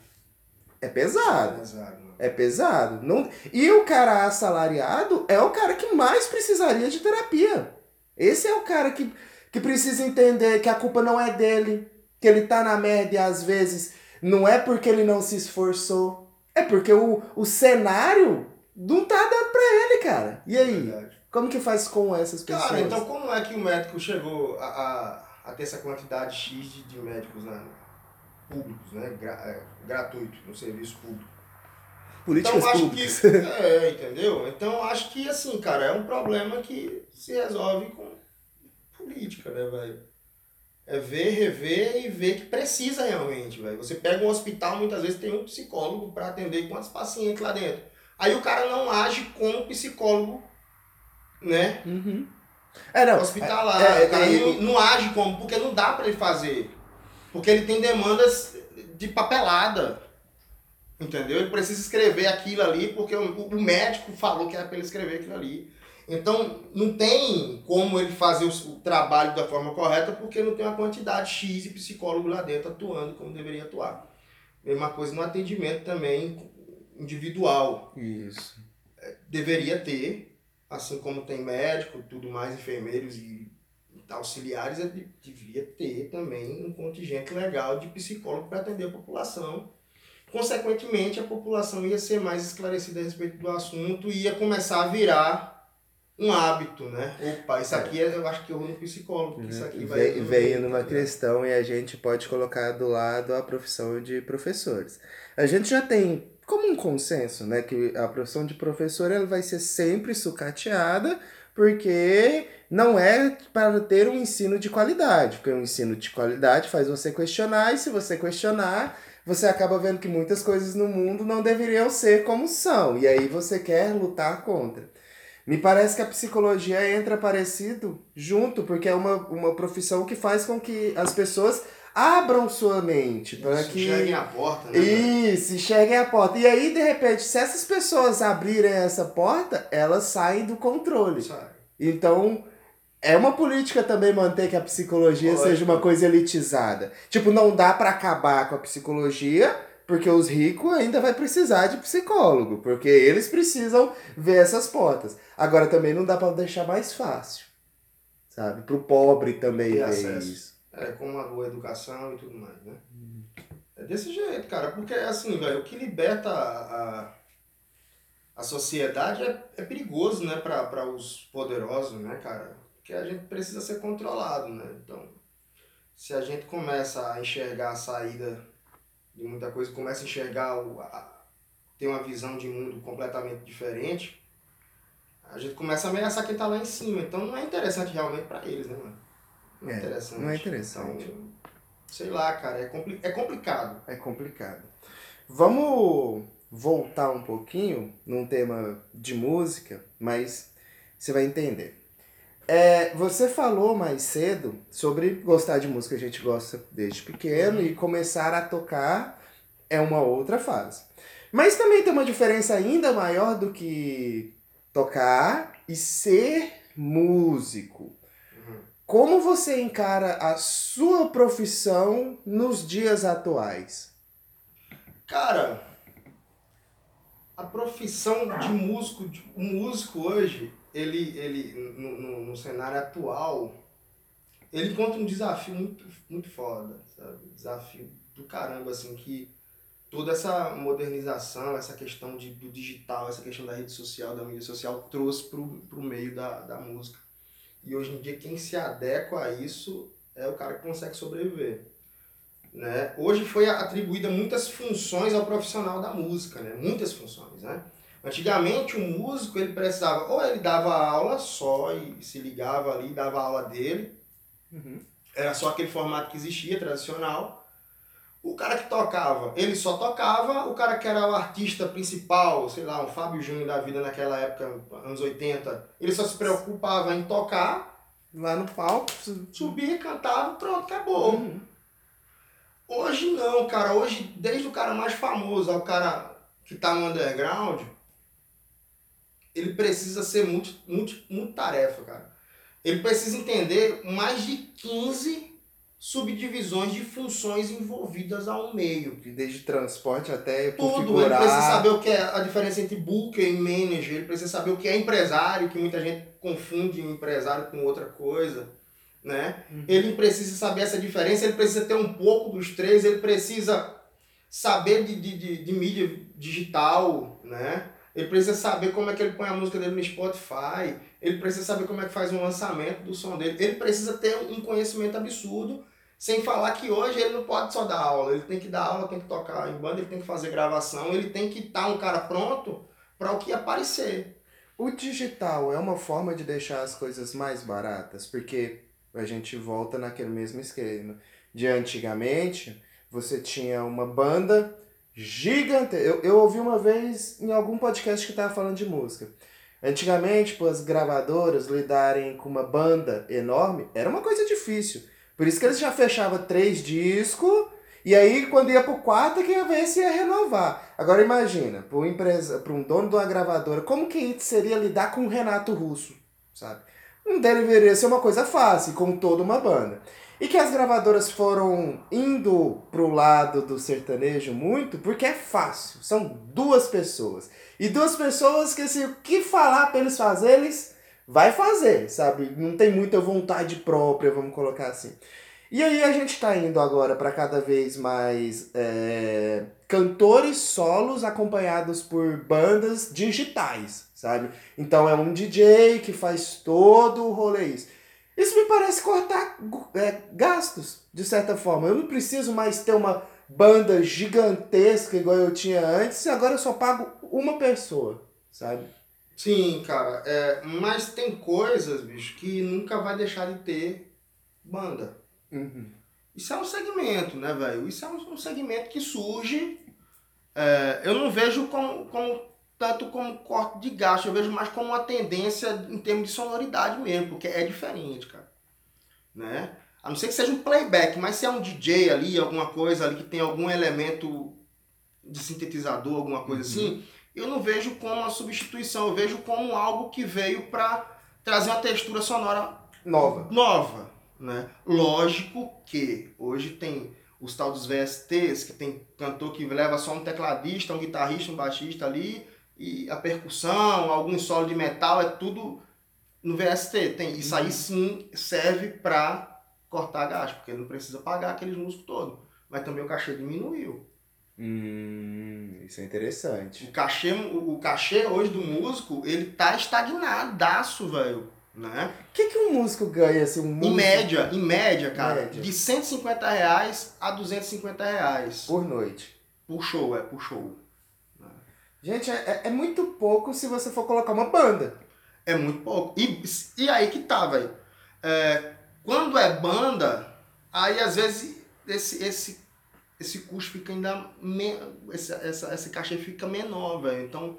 é pesado. É pesado. É pesado. Não... E o cara assalariado é o cara que mais precisaria de terapia. Esse é o cara que, que precisa entender que a culpa não é dele, que ele tá na merda e às vezes não é porque ele não se esforçou, é porque o, o cenário não tá dando pra ele, cara. E aí? É como que faz com essas pessoas? Cara, então como é que o médico chegou a, a, a ter essa quantidade X de, de médicos né, públicos, né? Gra, é, gratuito, no serviço público? Políticas então, públicas. Que, [LAUGHS] é, entendeu? Então acho que assim, cara, é um problema que se resolve com política, né, velho? É ver, rever e ver que precisa realmente, velho. Você pega um hospital, muitas vezes tem um psicólogo para atender quantos pacientes lá dentro. Aí o cara não age como psicólogo né? Uhum. É, não. Hospitalar. É, é, aí é, não, não age como, porque não dá para ele fazer. Porque ele tem demandas de papelada. Entendeu? Ele precisa escrever aquilo ali porque o, o médico falou que era para ele escrever aquilo ali. Então, não tem como ele fazer o, o, trabalho da forma correta porque não tem uma quantidade X de psicólogo lá dentro atuando como deveria atuar. Mesma coisa no atendimento também individual. Isso. É, deveria ter, assim como tem médico, tudo mais, enfermeiros e auxiliares, devia ter também um contingente legal de psicólogo para atender a população. Consequentemente, a população ia ser mais esclarecida a respeito do assunto e ia começar a virar um hábito, né? Opa, isso aqui é, eu acho que eu vou no psicólogo, isso aqui vai... Veio, veio numa questão e a gente pode colocar do lado a profissão de professores. A gente já tem como um consenso, né, que a profissão de professor ela vai ser sempre sucateada, porque não é para ter um ensino de qualidade, porque um ensino de qualidade faz você questionar, e se você questionar, você acaba vendo que muitas coisas no mundo não deveriam ser como são, e aí você quer lutar contra. Me parece que a psicologia entra parecido junto, porque é uma, uma profissão que faz com que as pessoas abram sua mente para que enxerguem a porta, né? Isso, enxerguem a porta. E aí, de repente, se essas pessoas abrirem essa porta, elas saem do controle. Sai. Então, é uma política também manter que a psicologia seja uma coisa elitizada. Tipo, não dá para acabar com a psicologia, porque os ricos ainda vai precisar de psicólogo, porque eles precisam ver essas portas. Agora também não dá para deixar mais fácil. Sabe? Pro pobre também ver isso. É, com a boa educação e tudo mais, né? É desse jeito, cara, porque assim, velho, o que liberta a, a, a sociedade é, é perigoso, né, para os poderosos, né, cara? Porque a gente precisa ser controlado, né? Então, se a gente começa a enxergar a saída de muita coisa, começa a enxergar, o, a, ter uma visão de mundo completamente diferente, a gente começa a ameaçar quem tá lá em cima. Então não é interessante realmente para eles, né, mano? Não é, é interessante. Não é interessante. Então, sei lá, cara, é, compli é complicado. É complicado. Vamos voltar um pouquinho num tema de música, mas você vai entender. É, você falou mais cedo sobre gostar de música, a gente gosta desde pequeno, uhum. e começar a tocar é uma outra fase. Mas também tem uma diferença ainda maior do que tocar e ser músico. Como você encara a sua profissão nos dias atuais? Cara, a profissão de músico, o músico hoje, ele, ele no, no, no, cenário atual, ele encontra um desafio muito, muito foda, sabe? Desafio do caramba, assim, que toda essa modernização, essa questão de, do digital, essa questão da rede social, da mídia social, trouxe pro, pro meio da, da música. E hoje em dia quem se adequa a isso é o cara que consegue sobreviver. Né? Hoje foi atribuída muitas funções ao profissional da música, né? muitas funções. Né? Antigamente o músico ele precisava, ou ele dava aula só e se ligava ali, dava aula dele, uhum. era só aquele formato que existia, tradicional, o cara que tocava, ele só tocava, o cara que era o artista principal, sei lá, um Fábio Júnior da vida naquela época, anos 80, ele só se preocupava em tocar Lá no palco. Subia, cantava, pronto, acabou. Uhum. Hoje não, cara. Hoje, desde o cara mais famoso ao cara que tá no underground, ele precisa ser muito, muito, muito tarefa, cara. Ele precisa entender mais de 15 subdivisões de funções envolvidas ao meio. Desde transporte até Tudo. configurar. Ele precisa saber o que é a diferença entre booker e manager. Ele precisa saber o que é empresário, que muita gente confunde empresário com outra coisa. Né? Uhum. Ele precisa saber essa diferença, ele precisa ter um pouco dos três, ele precisa saber de, de, de, de mídia digital, né? Ele precisa saber como é que ele põe a música dele no Spotify, ele precisa saber como é que faz um lançamento do som dele, ele precisa ter um conhecimento absurdo, sem falar que hoje ele não pode só dar aula, ele tem que dar aula, tem que tocar em banda, ele tem que fazer gravação, ele tem que estar um cara pronto para o que aparecer. O digital é uma forma de deixar as coisas mais baratas, porque a gente volta naquele mesmo esquema. De antigamente, você tinha uma banda gigante. Eu, eu ouvi uma vez em algum podcast que estava falando de música. Antigamente, para as gravadoras lidarem com uma banda enorme, era uma coisa difícil. Por isso que eles já fechavam três discos, e aí quando ia pro quarto, que ia ver se ia renovar. Agora imagina, para empresa, para um dono de uma gravadora, como que seria lidar com o Renato Russo, sabe? Não deveria ser uma coisa fácil, com toda uma banda. E que as gravadoras foram indo pro lado do sertanejo muito, porque é fácil. São duas pessoas. E duas pessoas que, se o que falar pra eles fazerem, vai fazer, sabe? Não tem muita vontade própria, vamos colocar assim. E aí a gente tá indo agora para cada vez mais é, cantores solos acompanhados por bandas digitais, sabe? Então é um DJ que faz todo o rolê isso. Isso me parece cortar é, gastos, de certa forma. Eu não preciso mais ter uma banda gigantesca igual eu tinha antes, e agora eu só pago uma pessoa, sabe? Sim, cara. É, mas tem coisas, bicho, que nunca vai deixar de ter banda. Uhum. Isso é um segmento, né, velho? Isso é um, segmento que surge. É, eu não vejo como, como tanto como corte de gasto, eu vejo mais como uma tendência em termos de sonoridade mesmo, porque é diferente, cara. Né? A não ser que seja um playback, mas se é um DJ ali, alguma coisa ali que tem algum elemento de sintetizador, alguma coisa uhum. assim, eu não vejo como uma substituição, eu vejo como algo que veio para trazer uma textura sonora nova. Nova, né? Lógico que hoje tem os tal dos VSTs, que tem cantor que leva só um tecladista, um guitarrista, um baixista ali, e a percussão, algum solo de metal, é tudo no VST. Tem, isso aí sim serve para cortar gasto, porque ele não precisa pagar aqueles músicos todos. Mas também o cachê diminuiu. Hum, isso é interessante. O cachê, o, o cachê hoje do músico, ele tá estagnadaço, velho. Né? O que, que um músico ganha assim? Um músico... Em média, em média, cara, Média. de 150 reais a 250 reais. Por noite. Por show, é, por show. Gente, é, é muito pouco se você for colocar uma banda. É muito pouco. E, e aí que tá, velho. É, quando é banda, aí às vezes esse, esse, esse custo fica ainda. Me, esse, essa, esse cachê fica menor, velho. Então,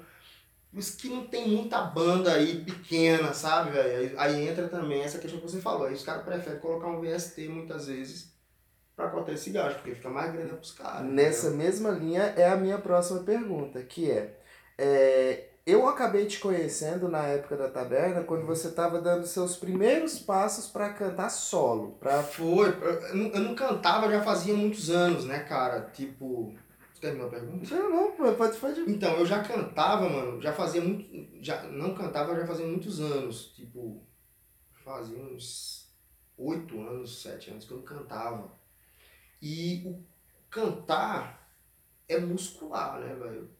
isso que não tem muita banda aí pequena, sabe, velho? Aí, aí, entra também essa questão que você falou. Aí os caras preferem colocar um VST muitas vezes para cortar esse gasto, porque fica mais grande pros caras. Nessa entendeu? mesma linha é a minha próxima pergunta, que é, é eu acabei te conhecendo na época da taberna quando você estava dando seus primeiros passos para cantar solo. Pra... Foi, eu não, eu não cantava já fazia muitos anos, né, cara? Tipo. Você terminou a pergunta? Não, não, pode. Então, eu já cantava, mano, já fazia muito. Já, não cantava já fazia muitos anos. Tipo, fazia uns oito anos, sete anos que eu não cantava. E o cantar é muscular, né, velho?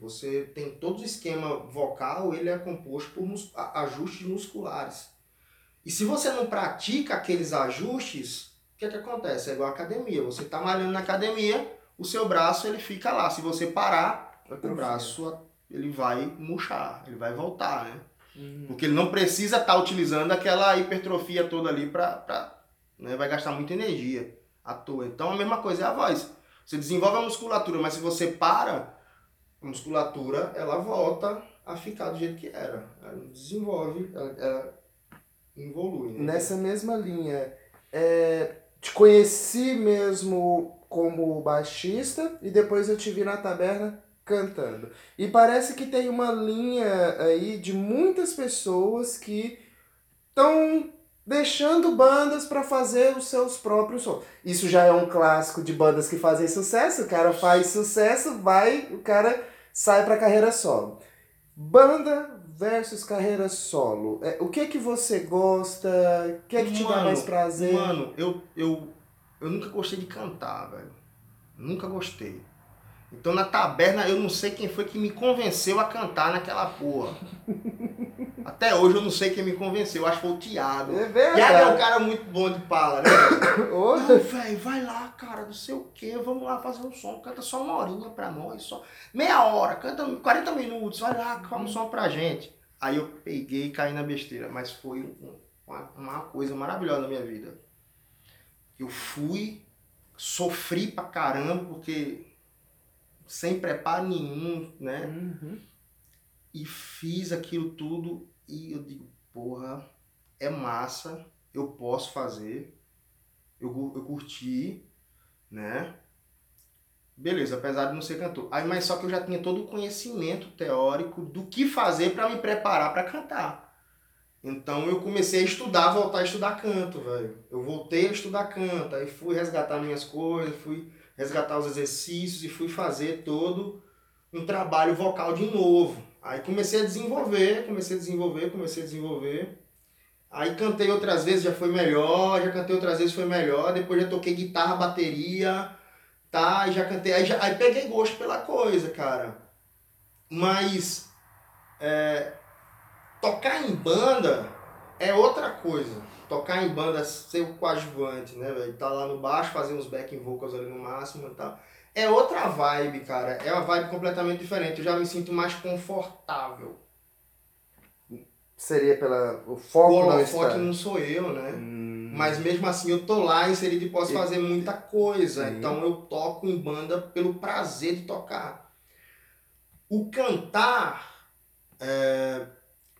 Você tem todo o esquema vocal, ele é composto por mus ajustes musculares. E se você não pratica aqueles ajustes, o que, é que acontece? É igual academia. Você está malhando na academia, o seu braço ele fica lá. Se você parar, o braço ele vai murchar, ele vai voltar, né? Uhum. Porque ele não precisa estar tá utilizando aquela hipertrofia toda ali para. Né? Vai gastar muita energia à toa. Então a mesma coisa é a voz. Você desenvolve a musculatura, mas se você para, a musculatura ela volta a ficar do jeito que era. Ela desenvolve, ela, ela evolui. Né? Nessa mesma linha, é, te conheci mesmo como baixista e depois eu te vi na taberna cantando. E parece que tem uma linha aí de muitas pessoas que estão deixando bandas para fazer os seus próprios sons. Isso já é um clássico de bandas que fazem sucesso, o cara faz sucesso, vai, o cara sai para carreira solo. Banda versus carreira solo. É, o que é que você gosta? O que é que te dá mais prazer? Mano, eu, eu, eu nunca gostei de cantar, velho. Nunca gostei. Então na taberna eu não sei quem foi que me convenceu a cantar naquela porra. Até hoje eu não sei quem me convenceu, acho que foi o Thiago. É verdade. Thiago é um cara muito bom de pala, né? [COUGHS] Ô, velho, vai lá, cara, não sei o quê, vamos lá fazer um som, canta só uma horinha pra nós, só meia hora, canta 40 minutos, vai lá, faz um som pra gente. Aí eu peguei e caí na besteira, mas foi uma, uma coisa maravilhosa na minha vida. Eu fui, sofri pra caramba, porque sem preparo nenhum, né? Uhum. E fiz aquilo tudo e eu digo, porra, é massa, eu posso fazer, eu, eu curti, né? Beleza, apesar de não ser cantor. Aí, mas só que eu já tinha todo o conhecimento teórico do que fazer para me preparar para cantar. Então eu comecei a estudar, voltar a estudar canto, velho. Eu voltei a estudar canto, aí fui resgatar minhas coisas, fui resgatar os exercícios e fui fazer todo um trabalho vocal de novo. Aí comecei a desenvolver, comecei a desenvolver, comecei a desenvolver. Aí cantei outras vezes, já foi melhor, já cantei outras vezes, foi melhor. Depois já toquei guitarra, bateria, tá? Já cantei, aí, já, aí peguei gosto pela coisa, cara. Mas é, tocar em banda é outra coisa tocar em banda, ser o coadjuvante, né, velho? Tá lá no baixo, fazer uns backing vocals ali no máximo e tal. É outra vibe, cara. É uma vibe completamente diferente. Eu já me sinto mais confortável. Seria pela. O foco o não está... não sou eu, né? Hum. Mas mesmo assim eu tô lá inserido e posso e... fazer muita coisa. Sim. Então eu toco em banda pelo prazer de tocar. O cantar. É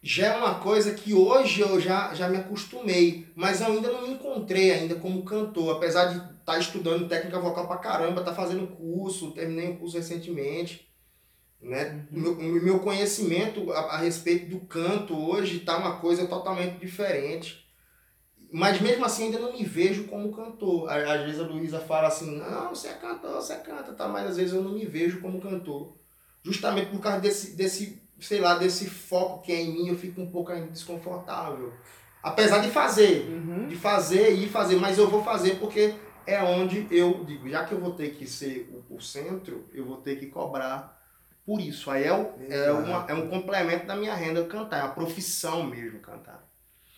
já é uma coisa que hoje eu já, já me acostumei, mas eu ainda não me encontrei ainda como cantor, apesar de estar tá estudando técnica vocal pra caramba, tá fazendo curso, terminei um curso recentemente, né? Uhum. Meu, meu conhecimento a, a, respeito do canto hoje tá uma coisa totalmente diferente. Mas mesmo assim ainda não me vejo como cantor. Às vezes a Luísa fala assim, não, você é cantor, você canta, tá? mas às vezes eu não me vejo como cantor. Justamente por causa desse, desse sei lá, desse foco que é em mim, eu fico um pouco ainda desconfortável. Apesar de fazer, uhum. de fazer e fazer, mas eu vou fazer porque é onde eu digo, já que eu vou ter que ser o, o centro, eu vou ter que cobrar por isso. Aí é, o, é, uma, é um complemento da minha renda cantar, é uma profissão mesmo cantar.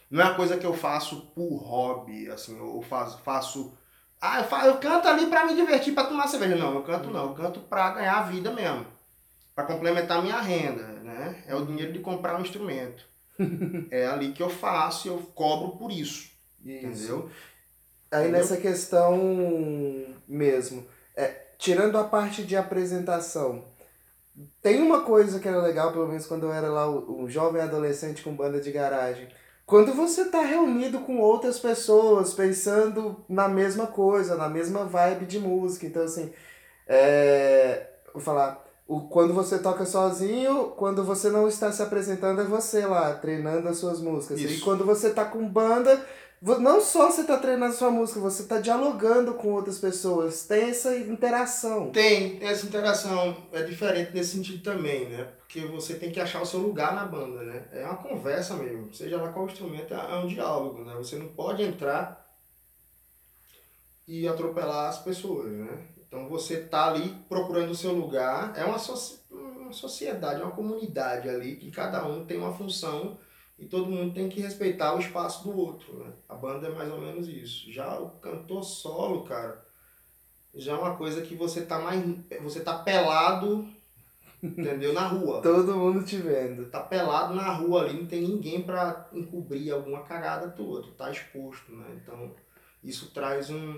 Não é uma coisa que eu faço por hobby, assim, eu faço, faço ah, eu, faço, eu canto ali para me divertir, para tomar cerveja. Não, eu canto não, eu canto para ganhar a vida mesmo para complementar minha renda, né? É o dinheiro de comprar um instrumento. [LAUGHS] é ali que eu faço e eu cobro por isso. isso. Entendeu? Aí entendeu? nessa questão mesmo, é, tirando a parte de apresentação, tem uma coisa que era legal, pelo menos quando eu era lá um jovem adolescente com banda de garagem. Quando você está reunido com outras pessoas, pensando na mesma coisa, na mesma vibe de música. Então, assim, é, vou falar, o, quando você toca sozinho, quando você não está se apresentando, é você lá, treinando as suas músicas. Isso. E quando você está com banda, não só você está treinando sua música, você está dialogando com outras pessoas. Tem essa interação. Tem, tem essa interação. É diferente nesse sentido também, né? Porque você tem que achar o seu lugar na banda, né? É uma conversa mesmo. Seja lá qual instrumento, é um diálogo, né? Você não pode entrar e atropelar as pessoas, né? Então você tá ali procurando o seu lugar, é uma, so uma sociedade, uma comunidade ali, que cada um tem uma função e todo mundo tem que respeitar o espaço do outro, né? A banda é mais ou menos isso. Já o cantor solo, cara, já é uma coisa que você tá mais. Você tá pelado, entendeu? Na rua. [LAUGHS] Todo mundo te vendo. Tá pelado na rua ali, não tem ninguém para encobrir alguma cagada tua, tá exposto, né? Então isso traz um,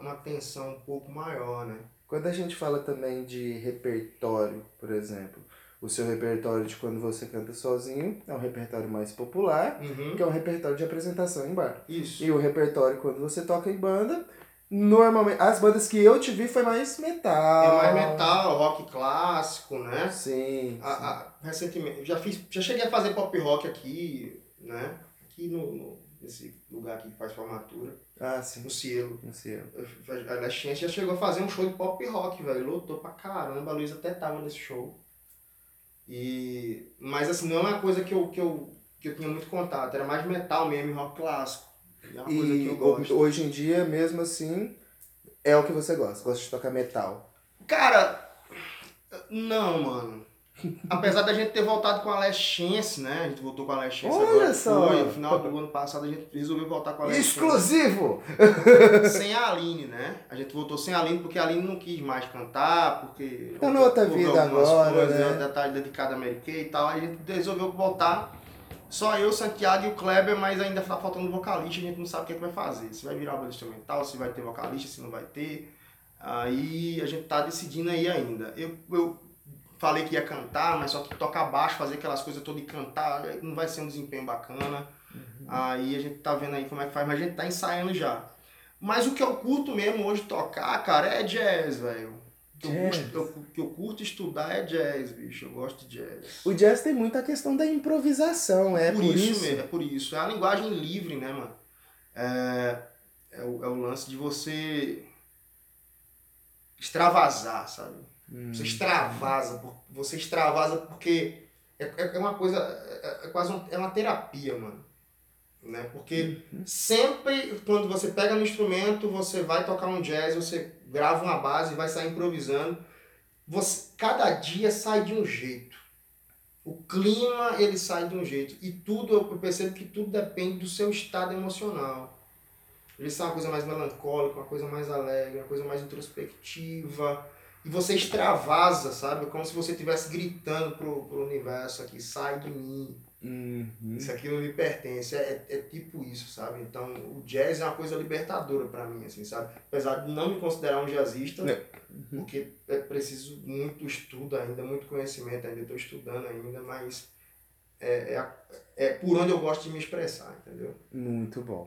uma tensão um pouco maior, né? Quando a gente fala também de repertório, por exemplo, O seu repertório de quando você canta sozinho é um repertório mais popular, Uhum. que é um repertório de apresentação em bar. Isso. E o repertório quando você toca em banda, normalmente. As bandas que eu te vi foi mais metal. É mais metal, rock clássico, né? Sim. A, a- recentemente, já fiz, já cheguei a fazer pop rock aqui, né? Aqui no, no- nesse lugar aqui que faz formatura, Ah, sim. no Cielo. Não sei. A Alexandre já chegou a fazer um show de pop rock, velho. Lotou pra caramba. A Luísa até tava nesse show. E... Mas assim, não é uma coisa que eu, que, eu, que eu tinha muito contato. Era mais metal mesmo, e rock clássico. É uma coisa que E eu gosto. hoje em dia, mesmo assim, é o que você gosta. Gosta de tocar metal. Cara, não, mano. [LAUGHS] Apesar da gente ter voltado com a Alexense, né? A gente voltou com a Alexense Olha agora. só! Foi, no final do ano passado a gente resolveu voltar com a Alexense. Exclusivo! [LAUGHS] sem a Aline, né? A gente voltou sem a Aline porque a Aline não quis mais cantar, porque. Tá noutra houve vida agora, coisas, né? Ela tá dedicada a Mary Kay e tal. A gente resolveu voltar. Só eu, Santiago e o Kleber, mas ainda tá faltando vocalista, a gente não sabe o que, é que vai fazer. Se vai virar banda instrumental, se vai ter vocalista, se não vai ter. Aí a gente tá decidindo aí ainda. Eu, eu falei que ia cantar, mas só que tocar baixo, fazer aquelas coisas todas e cantar, não vai ser um desempenho bacana. Aí a gente tá vendo aí como é que faz, mas a gente tá ensaiando já. Mas o que eu curto mesmo hoje tocar, cara, é jazz, velho. O que eu eu- curto estudar é jazz, bicho. Eu gosto de jazz. O jazz tem muita questão da improvisação, é por, isso. mesmo, é por isso. É a linguagem livre, né, mano? É, é, o, é o lance de você extravasar, sabe? Hum. Você extravasa, você extravasa porque é, é é uma coisa, é, é quase um- é uma terapia, mano. Né? Porque sempre quando você pega no instrumento, você vai tocar um jazz, você grava uma base vai sair improvisando. Você, cada dia sai de um jeito. O clima ele sai de um jeito. E tudo, eu percebo que tudo depende do seu estado emocional. Ele sai uma coisa mais melancólica, uma coisa mais alegre, uma coisa mais introspectiva. E você extravasa, sabe? Como se você estivesse gritando pro, pro universo aqui, sai de mim. Uhum. Isso aqui não me pertence. É, é tipo isso, sabe? Então o jazz é uma coisa libertadora pra mim, assim, sabe? Apesar de não me considerar um jazzista, É. porque é preciso muito estudo ainda, muito conhecimento ainda, estou estudando ainda, mas é, é, é por onde eu gosto de me expressar, entendeu? Muito bom.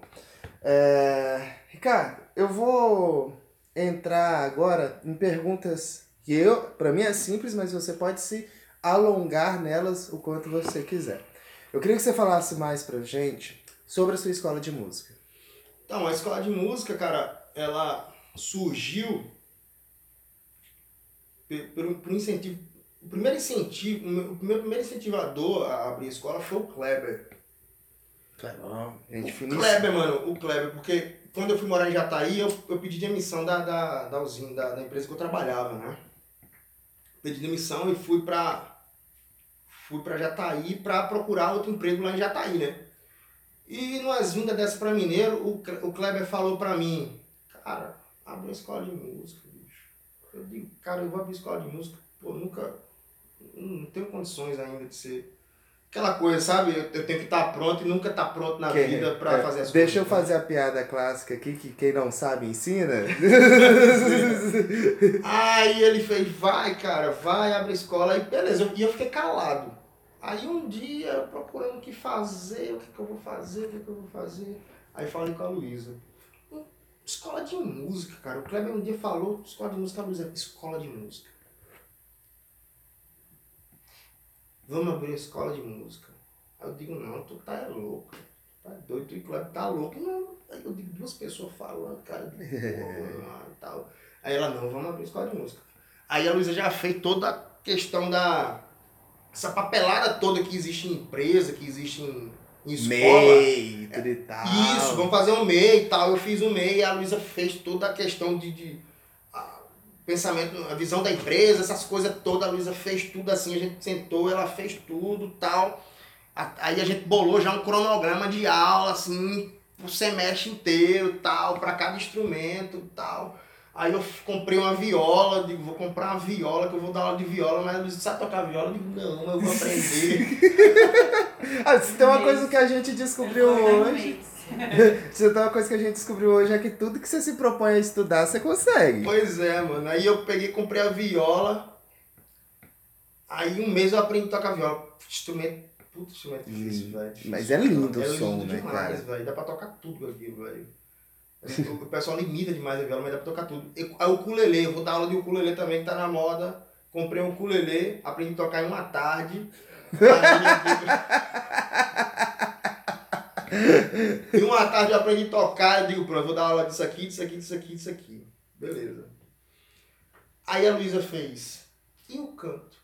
É, Ricardo, eu vou entrar agora em perguntas que eu, para mim é simples, mas você pode se alongar nelas o quanto você quiser. Eu queria que você falasse mais pra gente sobre a sua escola de música. Então, a escola de música, cara, ela surgiu por, um- por incentivo. O primeiro incentivo, o meu, primeiro incentivador a abrir a escola foi o Kleber. Gente O. Kleber, mano, o Kleber, porque quando eu fui morar em Jataí, eu, eu pedi demissão da, da, da usina, da, da empresa que eu trabalhava, né? Pedi demissão e fui pra, fui pra Jataí pra procurar outro emprego lá em Jataí, né? E numa vinda dessa pra Mineiro, o, o Kleber falou pra mim, cara, abre uma escola de música, bicho. Eu digo, cara, eu vou abrir escola de música, pô, nunca, não tenho condições ainda de ser... Aquela coisa, sabe? Eu, eu tenho que estar pronto e nunca estar pronto na vida pra é, fazer as Deixa eu coisas. né? fazer a piada clássica aqui, que quem não sabe ensina. [LAUGHS] Aí ele fez, vai, cara, vai, abre a escola. Aí beleza, eu- e eu fiquei calado. Aí um dia, eu procurando o que fazer, o que, que eu vou fazer, o que, que eu vou fazer. Aí falei com a Luísa. "Hum, Escola de música, cara. O Kleber um dia falou, escola de música, a Luísa, escola de música. Vamos abrir escola de música. Aí eu digo, não, tu tá é louco. Tá doido, tu tá louco. Não, aí eu digo, duas pessoas falando, cara, de [LAUGHS] e tal. Aí ela, não, vamos abrir escola de música. Aí a Luísa já fez toda a questão da. Essa papelada toda que existe em empresa, que existe em, em escola. MEI, tudo e tal. Isso, vamos fazer um MEI e tal. Eu fiz um MEI e a Luísa fez toda a questão de. de pensamento, a visão da empresa, essas coisas todas, a Luísa fez tudo assim, a gente sentou, ela fez tudo tal. Aí a gente bolou já um cronograma de aula, assim, o semestre inteiro, tal, para cada instrumento tal. Aí eu comprei uma viola, digo, vou comprar uma viola, que eu vou dar aula de viola, mas a Luísa sabe tocar viola? Eu digo, não, eu vou [LAUGHS] aprender. Ah, se tem uma coisa que a gente descobriu hoje. [LAUGHS] Tem uma coisa que a gente descobriu hoje é que tudo que você se propõe a estudar, você consegue. Pois é, mano. Aí eu peguei, comprei a viola. Aí um mês eu aprendi a tocar viola. Instrumento, puta instrumento difícil, velho. Mas é lindo é o som, lindo né, demais, cara? velho. Dá pra tocar tudo aquilo, velho. O pessoal limita demais a viola, mas dá pra tocar tudo. E, a ukulele, eu vou dar aula de ukulele também, que tá na moda. Comprei um ukulele, aprendi a tocar em uma tarde. [LAUGHS] Aí, em uma tarde eu aprendi a tocar, eu digo, pronto, vou dar aula disso aqui, disso aqui, disso aqui, disso aqui. Beleza. Aí a Luísa fez, e o canto?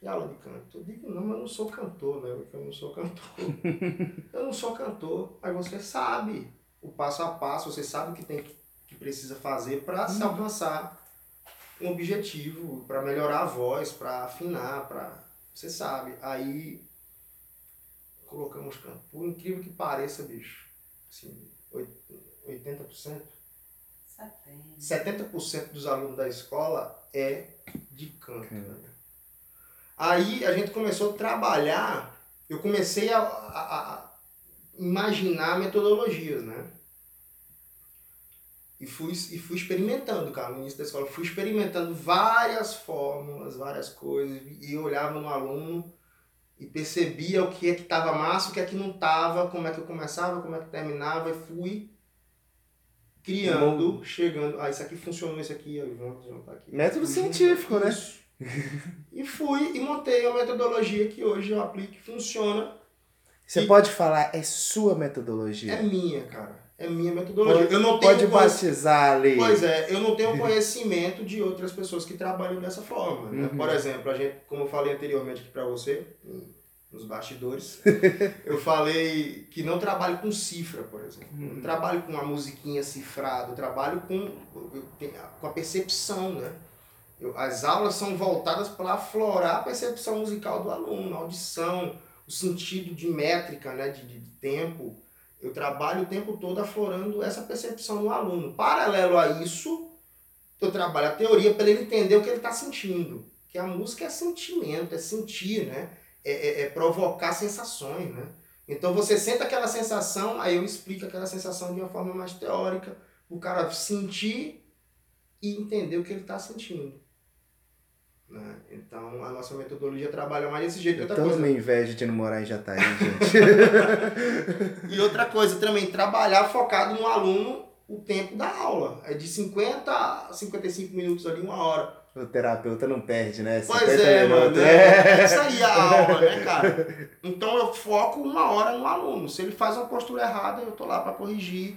E aula de canto? Eu digo, não, mas eu não sou cantor, né? Eu não sou cantor. [LAUGHS] eu não sou cantor, mas você sabe o passo a passo, você sabe o que tem que precisa fazer para se alcançar um objetivo, para melhorar a voz, para afinar, para você sabe. Aí colocamos canto. Por incrível que pareça, bicho, assim, 80%, 70% dos alunos da escola é de canto. Né? Aí a gente começou a trabalhar, eu comecei a, a, a imaginar metodologias, né? E fui, e fui experimentando, cara, no início da escola. Fui experimentando várias fórmulas, várias coisas. E olhava no aluno e percebia o que é que estava massa, o que é que não estava, como é que eu começava, como é que terminava. E fui criando, chegando. Ah, isso aqui funcionou, isso aqui, vamos juntar aqui. Método científico, né? e fui e montei uma metodologia que hoje eu aplico e funciona. Você e pode falar, é sua metodologia? É minha, cara. É minha metodologia. Pode, eu não tenho pode batizar ali. Pois é, eu não tenho [LAUGHS] conhecimento de outras pessoas que trabalham dessa forma. Né? Uhum. Por exemplo, a gente, como eu falei anteriormente aqui para você, nos bastidores, [LAUGHS] eu falei que não trabalho com cifra, por exemplo. Uhum. Não trabalho com a musiquinha cifrada, eu trabalho com, com a percepção, né? Eu, as aulas são voltadas para aflorar a percepção musical do aluno, a audição, o sentido de métrica, né? de, de tempo. Eu trabalho o tempo todo aflorando essa percepção no aluno. Paralelo a isso, eu trabalho a teoria para ele entender o que ele está sentindo. Que a música é sentimento, é sentir, né? É, é, é, provocar sensações, né? Então você sente aquela sensação, aí eu explico aquela sensação de uma forma mais teórica, o cara sentir e entender o que ele está sentindo. Né? Então a nossa metodologia trabalha mais desse jeito. Outra coisa... inveja de não morar em Jataí, [LAUGHS] gente. e outra coisa também, trabalhar focado no aluno o tempo da aula. É de 50 a 55 minutos ali, uma hora. O terapeuta não perde, né? Pois é, mano. É, é isso aí a aula, né, cara? [LAUGHS] Então eu foco uma hora no aluno. Se ele faz uma postura errada, eu tô lá para corrigir.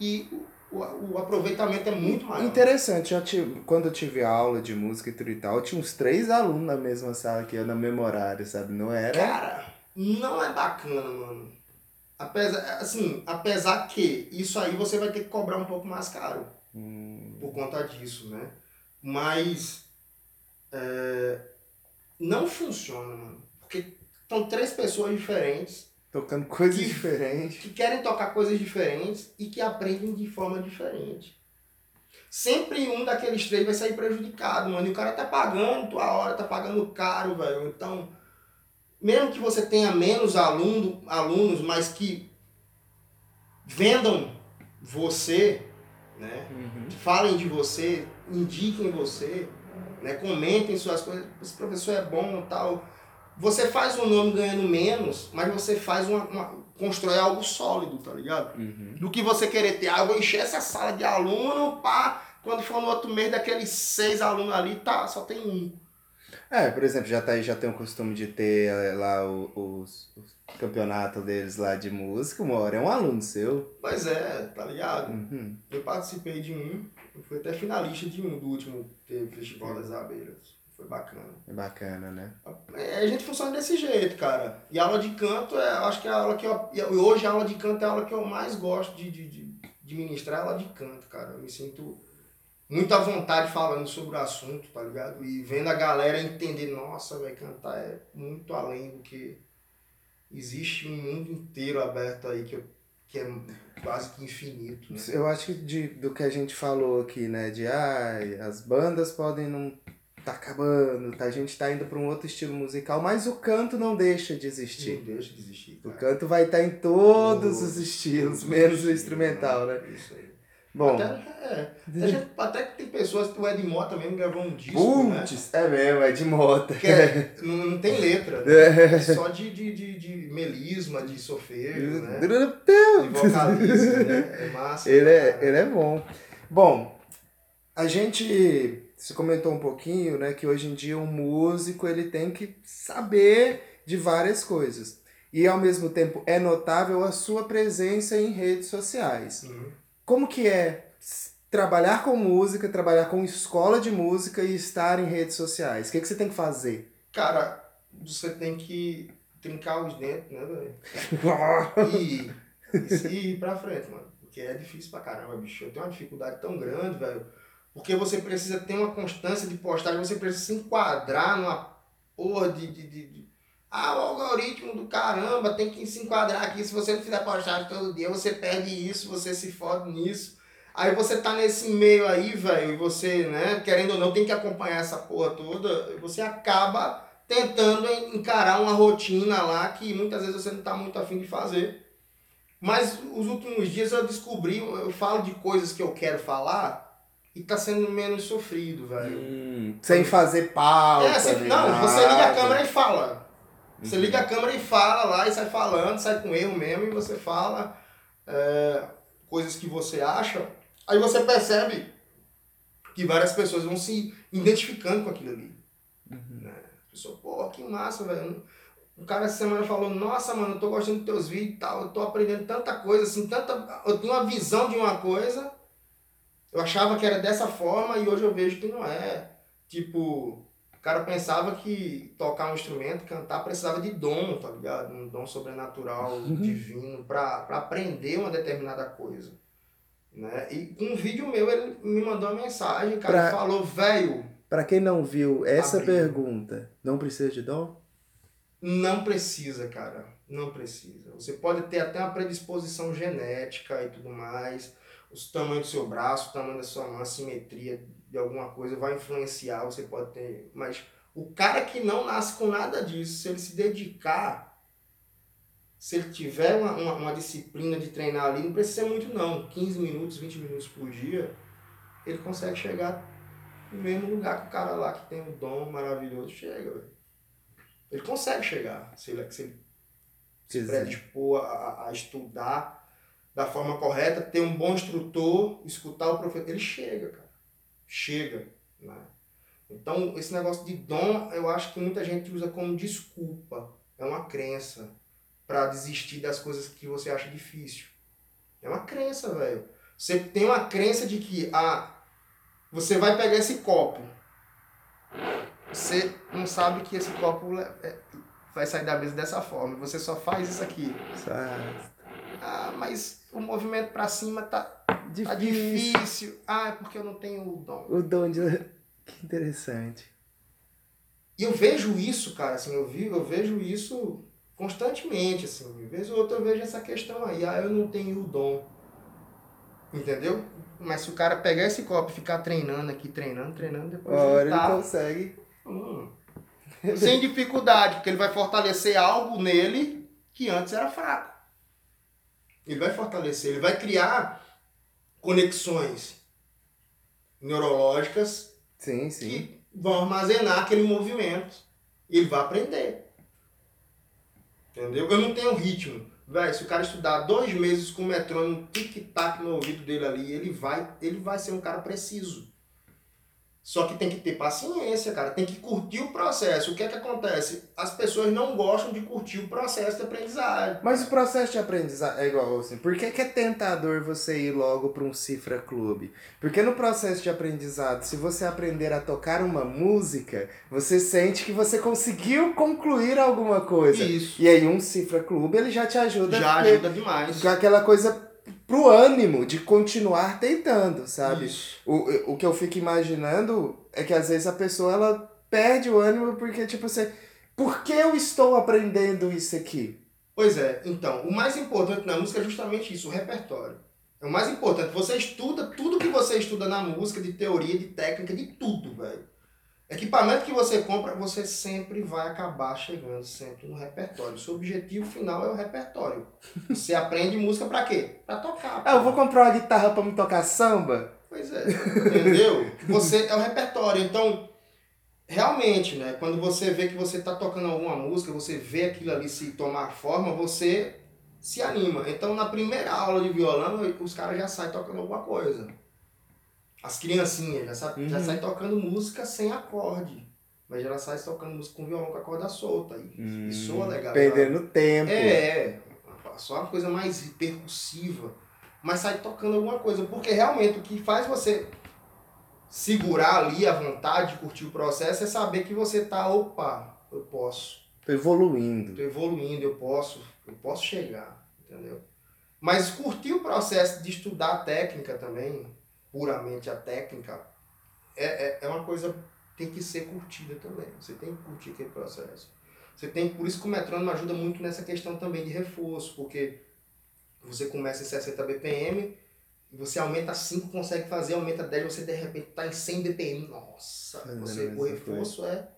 E o, o aproveitamento é muito maior. Interessante, eu tive, quando eu tive aula de música e tudo e tal, eu tinha uns três alunos na mesma sala que eu, na mesma horário, sabe? Não era? Cara, não é bacana, mano. Apesar, assim, apesar que isso aí você vai ter que cobrar um pouco mais caro. Hum. Por conta disso, né? Mas é, não funciona, mano. Porque são três pessoas diferentes. Tocando coisas que, diferentes. Que querem tocar coisas diferentes e que aprendem de forma diferente. Sempre um daqueles três vai sair prejudicado, mano. E o cara tá pagando tua hora, tá pagando caro, velho. Então, mesmo que você tenha menos aluno, alunos, mas que vendam você, né? Uhum. Falem de você, indiquem você, né? Comentem suas coisas. Esse professor é bom tal. Você faz um nome ganhando menos, mas você faz uma, uma constrói algo sólido, tá ligado? Uhum. Do que você querer ter, ah, eu vou encher essa sala de aluno, pá, quando for no outro mês, daqueles seis alunos ali, tá, só tem um. É, por exemplo, já, tá, já tem o costume de ter eh, lá os, os campeonatos deles lá de música, uma hora é um aluno seu. Pois é, tá ligado? Uhum. Eu participei de um, eu fui até finalista de um, do último Festival das Abelhas. Foi bacana. É bacana, né? É, a gente funciona desse jeito, cara. E aula de canto, é, acho que é a aula que eu. Hoje a aula de canto é a aula que eu mais gosto de, de, de, ministrar, é aula de canto, cara. Eu me sinto muita vontade falando sobre o assunto, tá ligado? E vendo a galera entender, nossa, vai cantar é muito além do que existe um mundo inteiro aberto aí que, que é quase que infinito. Né? Eu acho que de, do que a gente falou aqui, né? De ah, as bandas podem não tá acabando, tá, a gente tá indo para um outro estilo musical, mas o canto não deixa de existir. Não deixa de existir. Cara. O canto vai estar tá em todos os estilos, menos o instrumental, né? Isso aí. Bom. Até, é, até, que tem pessoas, o Ed Mota mesmo gravou um disco, né? Putz, é mesmo, é de Mota. Que é, [LAUGHS] não, não tem letra, né? É só de, de, de, de melisma, de sofeiro, né? De vocalismo, né? É massa. Ele é, ele é bom. Bom, a gente você comentou um pouquinho, né, que hoje em dia um músico ele tem que saber de várias coisas. E ao mesmo tempo é notável a sua presença em redes sociais. Uhum. Como que é trabalhar com música, trabalhar com escola de música e estar em redes sociais? O que, que você tem que fazer? Cara, você tem que trincar os dentes, né, velho? [LAUGHS] e, e ir pra frente, mano. Porque é difícil pra caramba, bicho. Eu tenho uma dificuldade tão grande, velho. Porque você precisa ter uma constância de postagem, você precisa se enquadrar numa porra de, de, de, de ah, o algoritmo do caramba tem que se enquadrar aqui. Se você não fizer postagem todo dia, você perde isso, você se fode nisso. Aí você tá nesse meio aí, velho, e você, né, querendo ou não, tem que acompanhar essa porra toda, você acaba tentando encarar uma rotina lá que muitas vezes você não tá muito afim de fazer. Mas os últimos dias eu descobri, eu falo de coisas que eu quero falar e tá sendo menos sofrido, velho. Hum, sem fazer pauta. É, você, não, você liga a câmera e fala. Você liga a câmera e fala lá e sai falando, sai com erro mesmo e você fala é, coisas que você acha. Aí você percebe que várias pessoas vão se identificando com aquilo ali. Uhum. Né? A pessoa, pô, que massa, velho. Um cara essa semana falou, nossa, mano, eu tô gostando dos teus vídeos e tal, eu tô aprendendo tanta coisa, assim, tanta. Eu tenho uma visão de uma coisa, eu achava que era dessa forma e hoje eu vejo que não é. Tipo, cara pensava que tocar um instrumento, cantar, precisava de dom, tá ligado? Um dom sobrenatural, uhum. divino, pra, pra aprender uma determinada coisa. Né? E com um vídeo meu, ele me mandou uma mensagem, cara, pra, falou, velho. Pra quem não viu essa abriu. pergunta, não precisa de dom? Não precisa, cara. Não precisa. Você pode ter até uma predisposição genética e tudo mais. O tamanho do seu braço, o tamanho da sua mão, a simetria de alguma coisa vai influenciar, você pode ter. Mas o cara que não nasce com nada disso, se ele se dedicar, se ele tiver uma, uma, uma disciplina de treinar ali, não precisa ser muito não, 15 minutos, 20 minutos por dia, ele consegue chegar no mesmo lugar que o cara lá que tem um dom maravilhoso chega, véio. Ele consegue chegar, se ele, se ele se predispor a, a estudar da forma correta, ter um bom instrutor, escutar o professor, ele chega, cara chega. Né? Então, esse negócio de dom, eu acho que muita gente usa como desculpa. É uma crença para desistir das coisas que você acha difícil. É uma crença, velho. Você tem uma crença de que ah, você vai pegar esse copo. Você não sabe que esse copo é, vai sair da mesa dessa forma. Você só faz isso aqui. Ah, mas o movimento para cima tá Difícil. Tá difícil. Ah, é porque eu não tenho o dom. O dom de. [LAUGHS] Que interessante. E eu vejo isso, cara, assim, eu, vi, eu vejo isso constantemente, assim. Vez ou outra eu vejo essa questão aí, ah, eu não tenho o dom. Entendeu? Mas se o cara pegar esse copo e ficar treinando aqui, treinando, treinando, depois. Hora ele, tá... ele consegue. Hum. Sem dificuldade, porque ele vai fortalecer algo nele que antes era fraco. Ele vai fortalecer, ele vai criar conexões neurológicas sim, sim. que vão armazenar aquele movimento. Ele vai aprender. Entendeu? Eu não tenho ritmo. Véi, se o cara estudar dois meses com o metrônomo tic-tac no ouvido dele ali, ele vai, ele vai ser um cara preciso. Só que tem que ter paciência, cara. Tem que curtir o processo. O que é que acontece? As pessoas não gostam de curtir o processo de aprendizagem. Mas o processo de aprendizagem é igual assim. Por que, que é tentador você ir logo para um cifra clube? Porque no processo de aprendizado, se você aprender a tocar uma música, você sente que você conseguiu concluir alguma coisa. Isso. E aí um cifra clube ele já te ajuda. Já ajuda demais. Com aquela coisa pro ânimo de continuar tentando, sabe? Isso. O, o que eu fico imaginando é que às vezes a pessoa ela perde o ânimo porque, tipo assim, por que eu estou aprendendo isso aqui? Pois é, então, o mais importante na música é justamente isso, o repertório. É o mais importante. Você estuda tudo que você estuda na música, de teoria, de técnica, de tudo, velho. Equipamento que você compra, você sempre vai acabar chegando sempre no repertório. Seu objetivo final é o repertório. Você aprende música pra quê? Pra tocar. Ah, eu vou comprar uma guitarra pra me tocar samba? Pois é, entendeu? Você é o repertório. Então, realmente, né? Quando você vê que você tá tocando alguma música, você vê aquilo ali se tomar forma, você se anima. Então, na primeira aula de violão, os caras já saem tocando alguma coisa. As criancinhas já, sa uhum. já saem tocando música sem acorde. Mas já saem tocando música com violão com a corda solta. E, hum, e soa legal. Perdendo ela... tempo. É, só uma coisa mais percussiva. Mas sai tocando alguma coisa. Porque realmente o que faz você segurar ali a vontade de curtir o processo é saber que você tá, opa, eu posso. Tô evoluindo. Tô evoluindo, eu posso, eu posso chegar, entendeu? Mas curtir o processo de estudar a técnica também, puramente a técnica, é, é, é uma coisa tem que ser curtida também. Você tem que curtir aquele processo. Você tem, por isso que o metrônomo ajuda muito nessa questão também de reforço, porque você começa em 60 BPM, você aumenta 5, consegue fazer, aumenta 10, você de repente está em 100 BPM. Nossa, você, o reforço é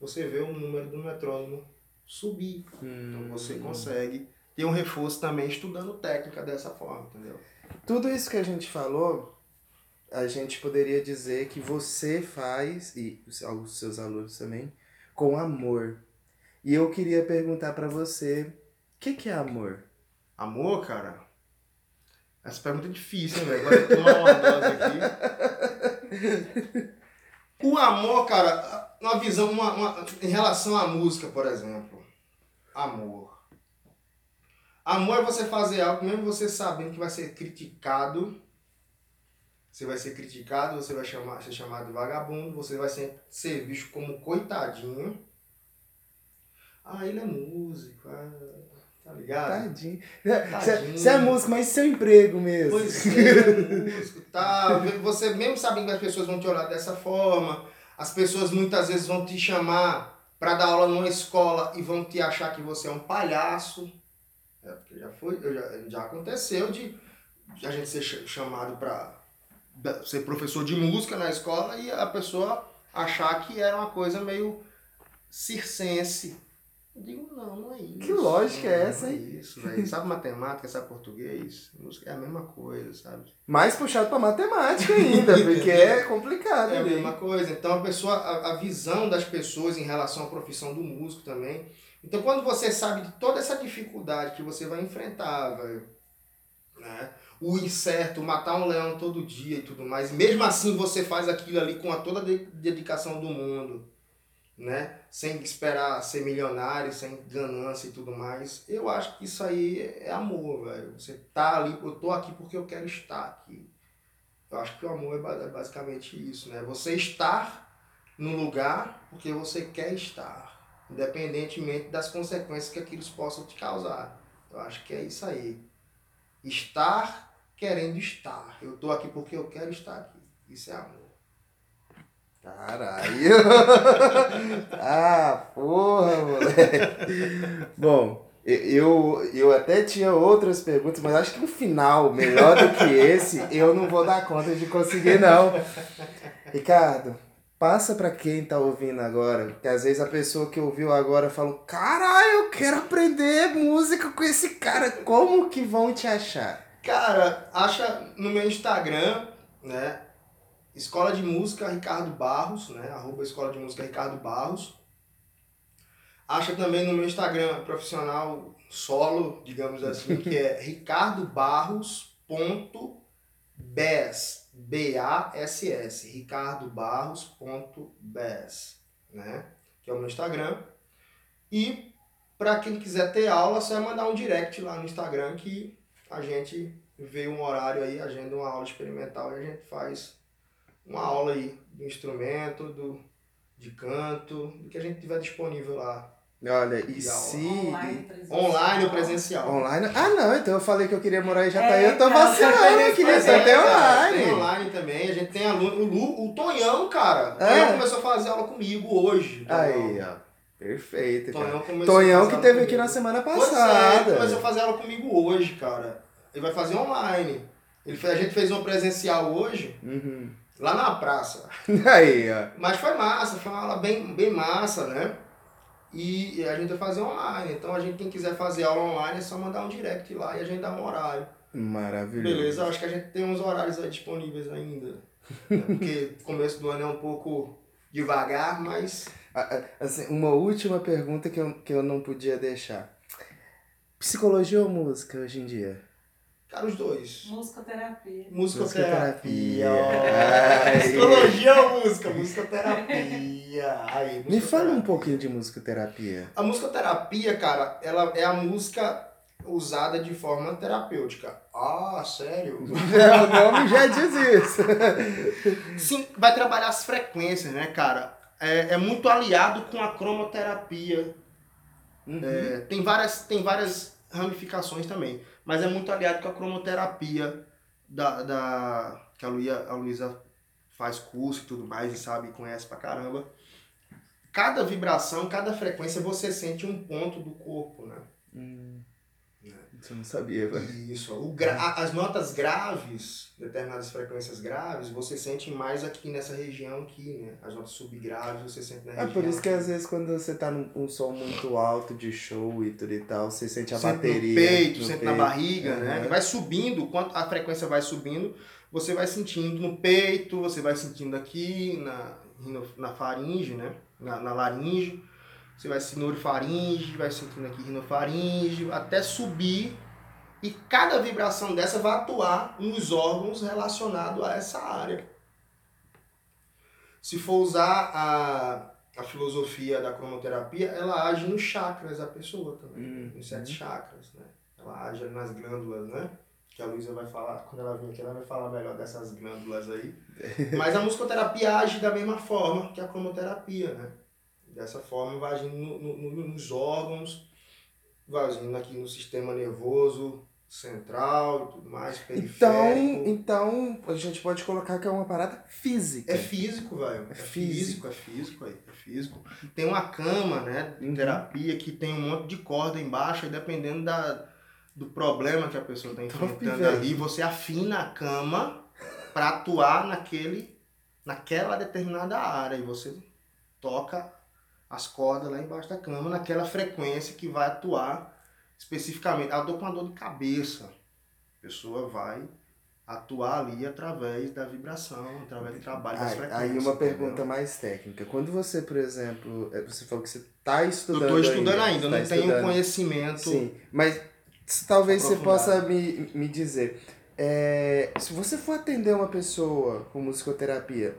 você vê o número do metrônomo subir. Hum. Então você consegue ter um reforço também estudando técnica dessa forma, entendeu? Tudo isso que a gente falou a gente poderia dizer que você faz, e os seus alunos também, com amor. E eu queria perguntar para você, o que, que é amor? Amor, cara? Essa pergunta é difícil, velho? Agora tomar uma dose aqui. [LAUGHS] O amor, cara, uma visão, uma, uma, em relação à música, por exemplo. Amor. Amor é você fazer algo, mesmo você sabendo que vai ser criticado, você vai ser criticado, você vai chamar, ser chamado de vagabundo, você vai ser, ser visto como coitadinho. Ah, ele é músico, ah, tá ligado? Tadinho. Você é músico, mas seu emprego mesmo. Pois é, é músico, tá. Você mesmo sabendo que as pessoas vão te olhar dessa forma, as pessoas muitas vezes vão te chamar para dar aula numa escola e vão te achar que você é um palhaço. É, porque já foi, já, já aconteceu de a gente ser chamado para ser professor de música na escola e a pessoa achar que era uma coisa meio circense. Eu digo, não, não é isso. Que lógica é essa, hein? É isso, velho. Sabe matemática, sabe português? Música é a mesma coisa, sabe? Mais puxado pra matemática ainda, [LAUGHS] porque é complicado. É a mesma coisa. Então a pessoa, a, a visão das pessoas em relação à profissão do músico também. Então quando você sabe de toda essa dificuldade que você vai enfrentar, velho, né? O incerto, matar um leão todo dia e tudo mais. Mesmo assim você faz aquilo ali com a toda a dedicação do mundo, né? Sem esperar ser milionário, sem ganância e tudo mais. Eu acho que isso aí é amor, velho. Você tá ali, eu tô aqui porque eu quero estar aqui. Eu acho que o amor é, é basicamente isso, né? Você estar no lugar porque você quer estar, independentemente das consequências que aquilo possam te causar. Eu acho que é isso aí. Estar querendo estar. Eu tô aqui porque eu quero estar aqui. Isso é amor. Caralho! [LAUGHS] ah, porra, moleque! Bom, eu, eu até tinha outras perguntas, mas acho que um final melhor do que esse eu não vou dar conta de conseguir, não. Ricardo, passa para quem tá ouvindo agora, porque às vezes a pessoa que ouviu agora falou: caralho, eu quero aprender música com esse cara, como que vão te achar? Cara, acha no meu Instagram, né? Escola de Música Ricardo Barros, né? Arroba Escola de Música Ricardo Barros. Acha também no meu Instagram profissional solo, digamos assim, que é ricardobarros.bes, B-A-S-S, ricardobarros.bes, né? Que é o meu Instagram. E para quem quiser ter aula, você vai mandar um direct lá no Instagram que a gente vê um horário aí, agenda uma aula experimental e a gente faz uma aula aí do instrumento, do, de canto, do que a gente tiver disponível lá. Olha, e se. Online, presencial. Online ou presencial? Online? Ah, não, então eu falei que eu queria morar em Jataí, é, eu tô vacilando, eu queria só ter online. Tem online também, a gente tem aluno. O, Lu, o Tonhão, cara. O é. começou a fazer aula comigo hoje. Aí, ó. Perfeito, cara. Tonhão, Tonhão que teve aqui na semana passada. Pois é, começou a fazer aula comigo hoje, cara. Ele vai fazer online. Ele, a gente fez uma presencial hoje, uhum. Lá na praça. [LAUGHS] Aí, ó. Mas foi massa, foi uma aula bem, bem massa, né? E a gente vai fazer online. Então a gente, quem quiser fazer aula online, é só mandar um direct lá e a gente dá um horário. Maravilhoso. Beleza, acho que a gente tem uns horários aí disponíveis ainda. né? Porque [LAUGHS] começo do ano é um pouco devagar, mas. Assim, uma última pergunta que eu, que eu não podia deixar. Psicologia ou música hoje em dia? Cara, os dois. Musicoterapia. Musicoterapia. Psicologia ou música? Musicoterapia. Aí, Me fala um pouquinho de musicoterapia. A musicoterapia, cara, ela é a música usada de forma terapêutica. Ah, sério? [LAUGHS] o nome já diz isso. Sim, vai trabalhar as frequências, né, cara? É, é muito aliado com a cromoterapia. É, tem, várias, tem várias ramificações também, mas é muito aliado com a cromoterapia da, da, que a Luísa, a Luísa faz curso e tudo mais e sabe conhece pra caramba. Cada vibração, cada frequência, você sente um ponto do corpo, né? Isso eu não sabia, velho. Isso. O gra- As notas graves, determinadas frequências graves, você sente mais aqui nessa região aqui, né? As notas subgraves você sente na É região. por isso que às vezes quando você tá num um som muito alto de show e tudo e tal, você sente a Sente bateria. no peito, no sente na peito. barriga, né? Uhum. E vai subindo, quanto a frequência vai subindo, você vai sentindo no peito, você vai sentindo aqui na, na faringe, né? Na, na laringe, você vai sentindo orofaringe, vai sentindo aqui rinofaringe, até subir. E cada vibração dessa vai atuar nos órgãos relacionados a essa área. Se for usar a, a filosofia da cromoterapia, ela age nos chakras da pessoa também, Uhum. nos sete chakras, né? Ela age nas glândulas, né? Que a Luísa vai falar, quando ela vir aqui, ela vai falar melhor dessas glândulas aí. [LAUGHS] Mas a musicoterapia age da mesma forma que a cromoterapia, né? Dessa forma vai agindo no- no- no- nos órgãos, vai agindo aqui no sistema nervoso central e tudo mais, Então, periférico. então, a gente pode colocar que é uma parada física. É físico, velho. É físico, é físico aí. É físico. Tem uma cama, né, de Uhum. terapia que tem um monte de corda embaixo e dependendo da, do problema que a pessoa está enfrentando ali, você afina a cama para atuar naquele, naquela determinada área e você toca as cordas lá embaixo da cama naquela frequência que vai atuar especificamente. Ah, eu tô com uma dor de cabeça. A pessoa vai atuar ali através da vibração, através do trabalho das Aí, frequências. aí uma entendeu? pergunta mais técnica. Quando você, por exemplo, eh, você falou que você está Eu estudando tô estudando ainda, eu tá não tenho estudando. conhecimento. Sim, mas talvez você possa me, me dizer. é, se você for atender uma pessoa com musicoterapia,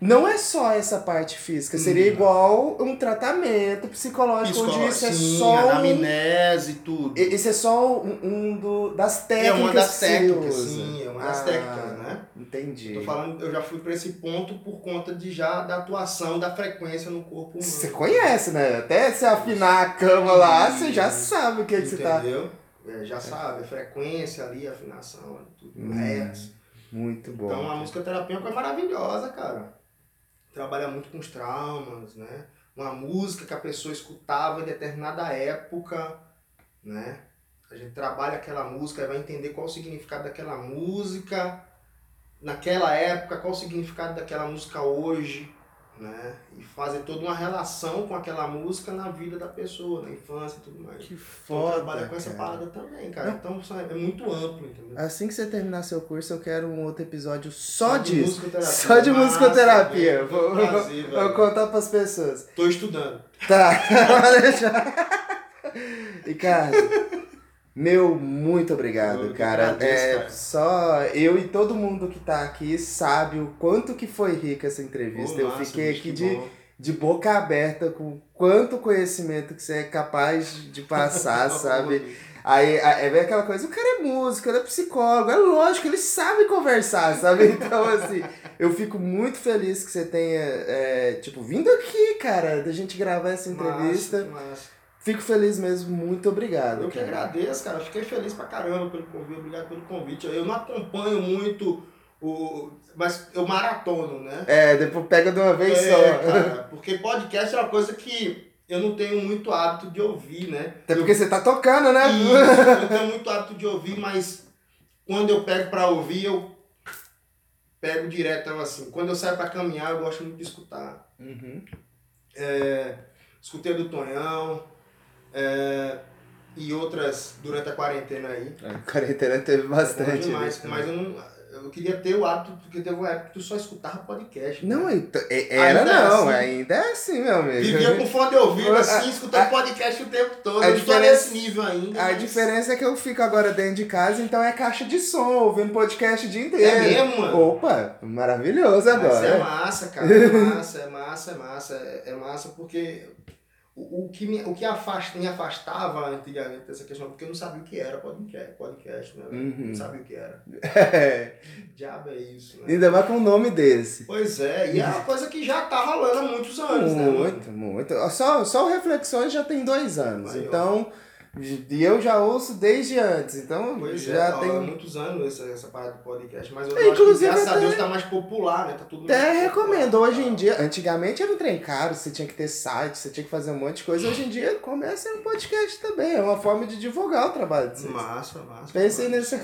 não é só essa parte física, seria Não. igual um tratamento psicológico, onde isso é só anamnese e tudo. Isso é só um, um do, das É técnicas uma das se técnicas, sim, é uma das Ah, técnicas, né? Entendi. Tô falando, eu já fui para esse ponto por conta de já da atuação da frequência no corpo humano. Você conhece, né? Até você afinar a cama lá, você já sabe o que, que você tá. Entendeu? É, já sabe, a frequência ali, a afinação, tudo, Hum, hertz. Muito bom. Então a musicoterapia é uma coisa maravilhosa, cara. Trabalha muito com os traumas, né? Uma música que a pessoa escutava em determinada época, né? A gente trabalha aquela música e vai entender qual o significado daquela música naquela época, qual o significado daquela música hoje, né? E fazer toda uma relação com aquela música na vida da pessoa, na infância e tudo mais. Que Então foda, trabalha com essa cara. parada também, cara. Não. Então sabe, é muito amplo, entendeu? Assim que você terminar seu curso, eu quero um outro episódio só, de disso. musicoterapia. Só de musicoterapia. velho. Vou, prazer, vou velho. contar pras pessoas. Tô estudando. Tá, pode deixar. Ricardo, meu muito obrigado, Eu cara. É, cara. Só eu e todo mundo que tá aqui sabe o quanto que foi rica essa entrevista. Eu fiquei aqui de, bom. de boca aberta com quanto conhecimento que você é capaz de passar, [LAUGHS] sabe? Aí, aí vem aquela coisa, o cara é músico, ele é psicólogo, é lógico, ele sabe conversar, sabe? [LAUGHS] Então, assim, eu fico muito feliz que você tenha, é, tipo, vindo aqui, cara, da gente gravar essa entrevista. Massa, massa. Fico feliz mesmo, muito obrigado. Eu que cara. agradeço, cara. Fiquei feliz pra caramba pelo convite. Obrigado pelo convite. Eu não acompanho muito o. Mas eu maratono, né? É, depois pega de uma vez É, só. cara, porque podcast é uma coisa que eu não tenho muito hábito de ouvir, né? Até porque você tá tocando, né? Isso, eu não tenho [LAUGHS] muito hábito de ouvir, mas quando eu pego pra ouvir, eu pego direto assim. Quando eu saio pra caminhar, eu gosto muito de escutar. Uhum. É, escutei do Tonhão. É, e outras durante a quarentena aí. A quarentena teve É bastante. demais, né? mas eu não. Eu queria ter o hábito, porque teve uma época que tu só escutava podcast. Não, né? então, é- era Ainda é não, assim. ainda é assim, meu amigo. Vivia com fone de ouvido, [LAUGHS] assim, escutando a- podcast o tempo todo. a Eu não tô diferença- nesse nível ainda. A mas- diferença é que eu fico agora dentro de casa, então é caixa de som, ouvindo podcast o dia inteiro. É mesmo, mano? Opa, maravilhoso Mas agora. é massa, cara. É massa, é massa, é massa. É, é massa porque o, o que, me, o que afasta, me afastava antigamente dessa questão, porque eu não sabia o que era podcast, podcast né? Uhum. Não sabia o que era. É, [LAUGHS] Diabo é isso, né? ainda mais com um nome desse. Pois é, e é uma coisa que já tá rolando há muitos anos, né? mano? Muito, muito. Só, só Reflexões já tem dois anos. Ó. então, e eu já ouço desde antes. Então, Pois já é, tem. muitos anos essa, essa parada de podcast. Mas eu É, acho que inclusive, graças a Deus tá mais popular, né? Tá tudo Até mais popular, recomendo. Hoje em tá? dia, antigamente era um trem caro, você tinha que ter site, você tinha que fazer um monte de coisa. Hoje em dia começa um podcast também. É uma forma de divulgar o trabalho de vocês. Massa, massa. Massa. nesse.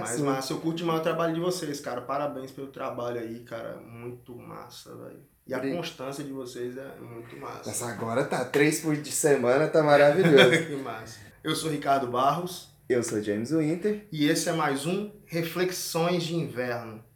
Mas massa, eu curto demais o trabalho de vocês, cara. Parabéns pelo trabalho aí, cara. Muito massa, velho. E a constância de vocês é muito massa. Nossa, agora tá três por de semana, tá maravilhoso. [LAUGHS] que massa. Eu sou Ricardo Barros Eu sou James Winter. e esse é mais um Reflexões de Inverno.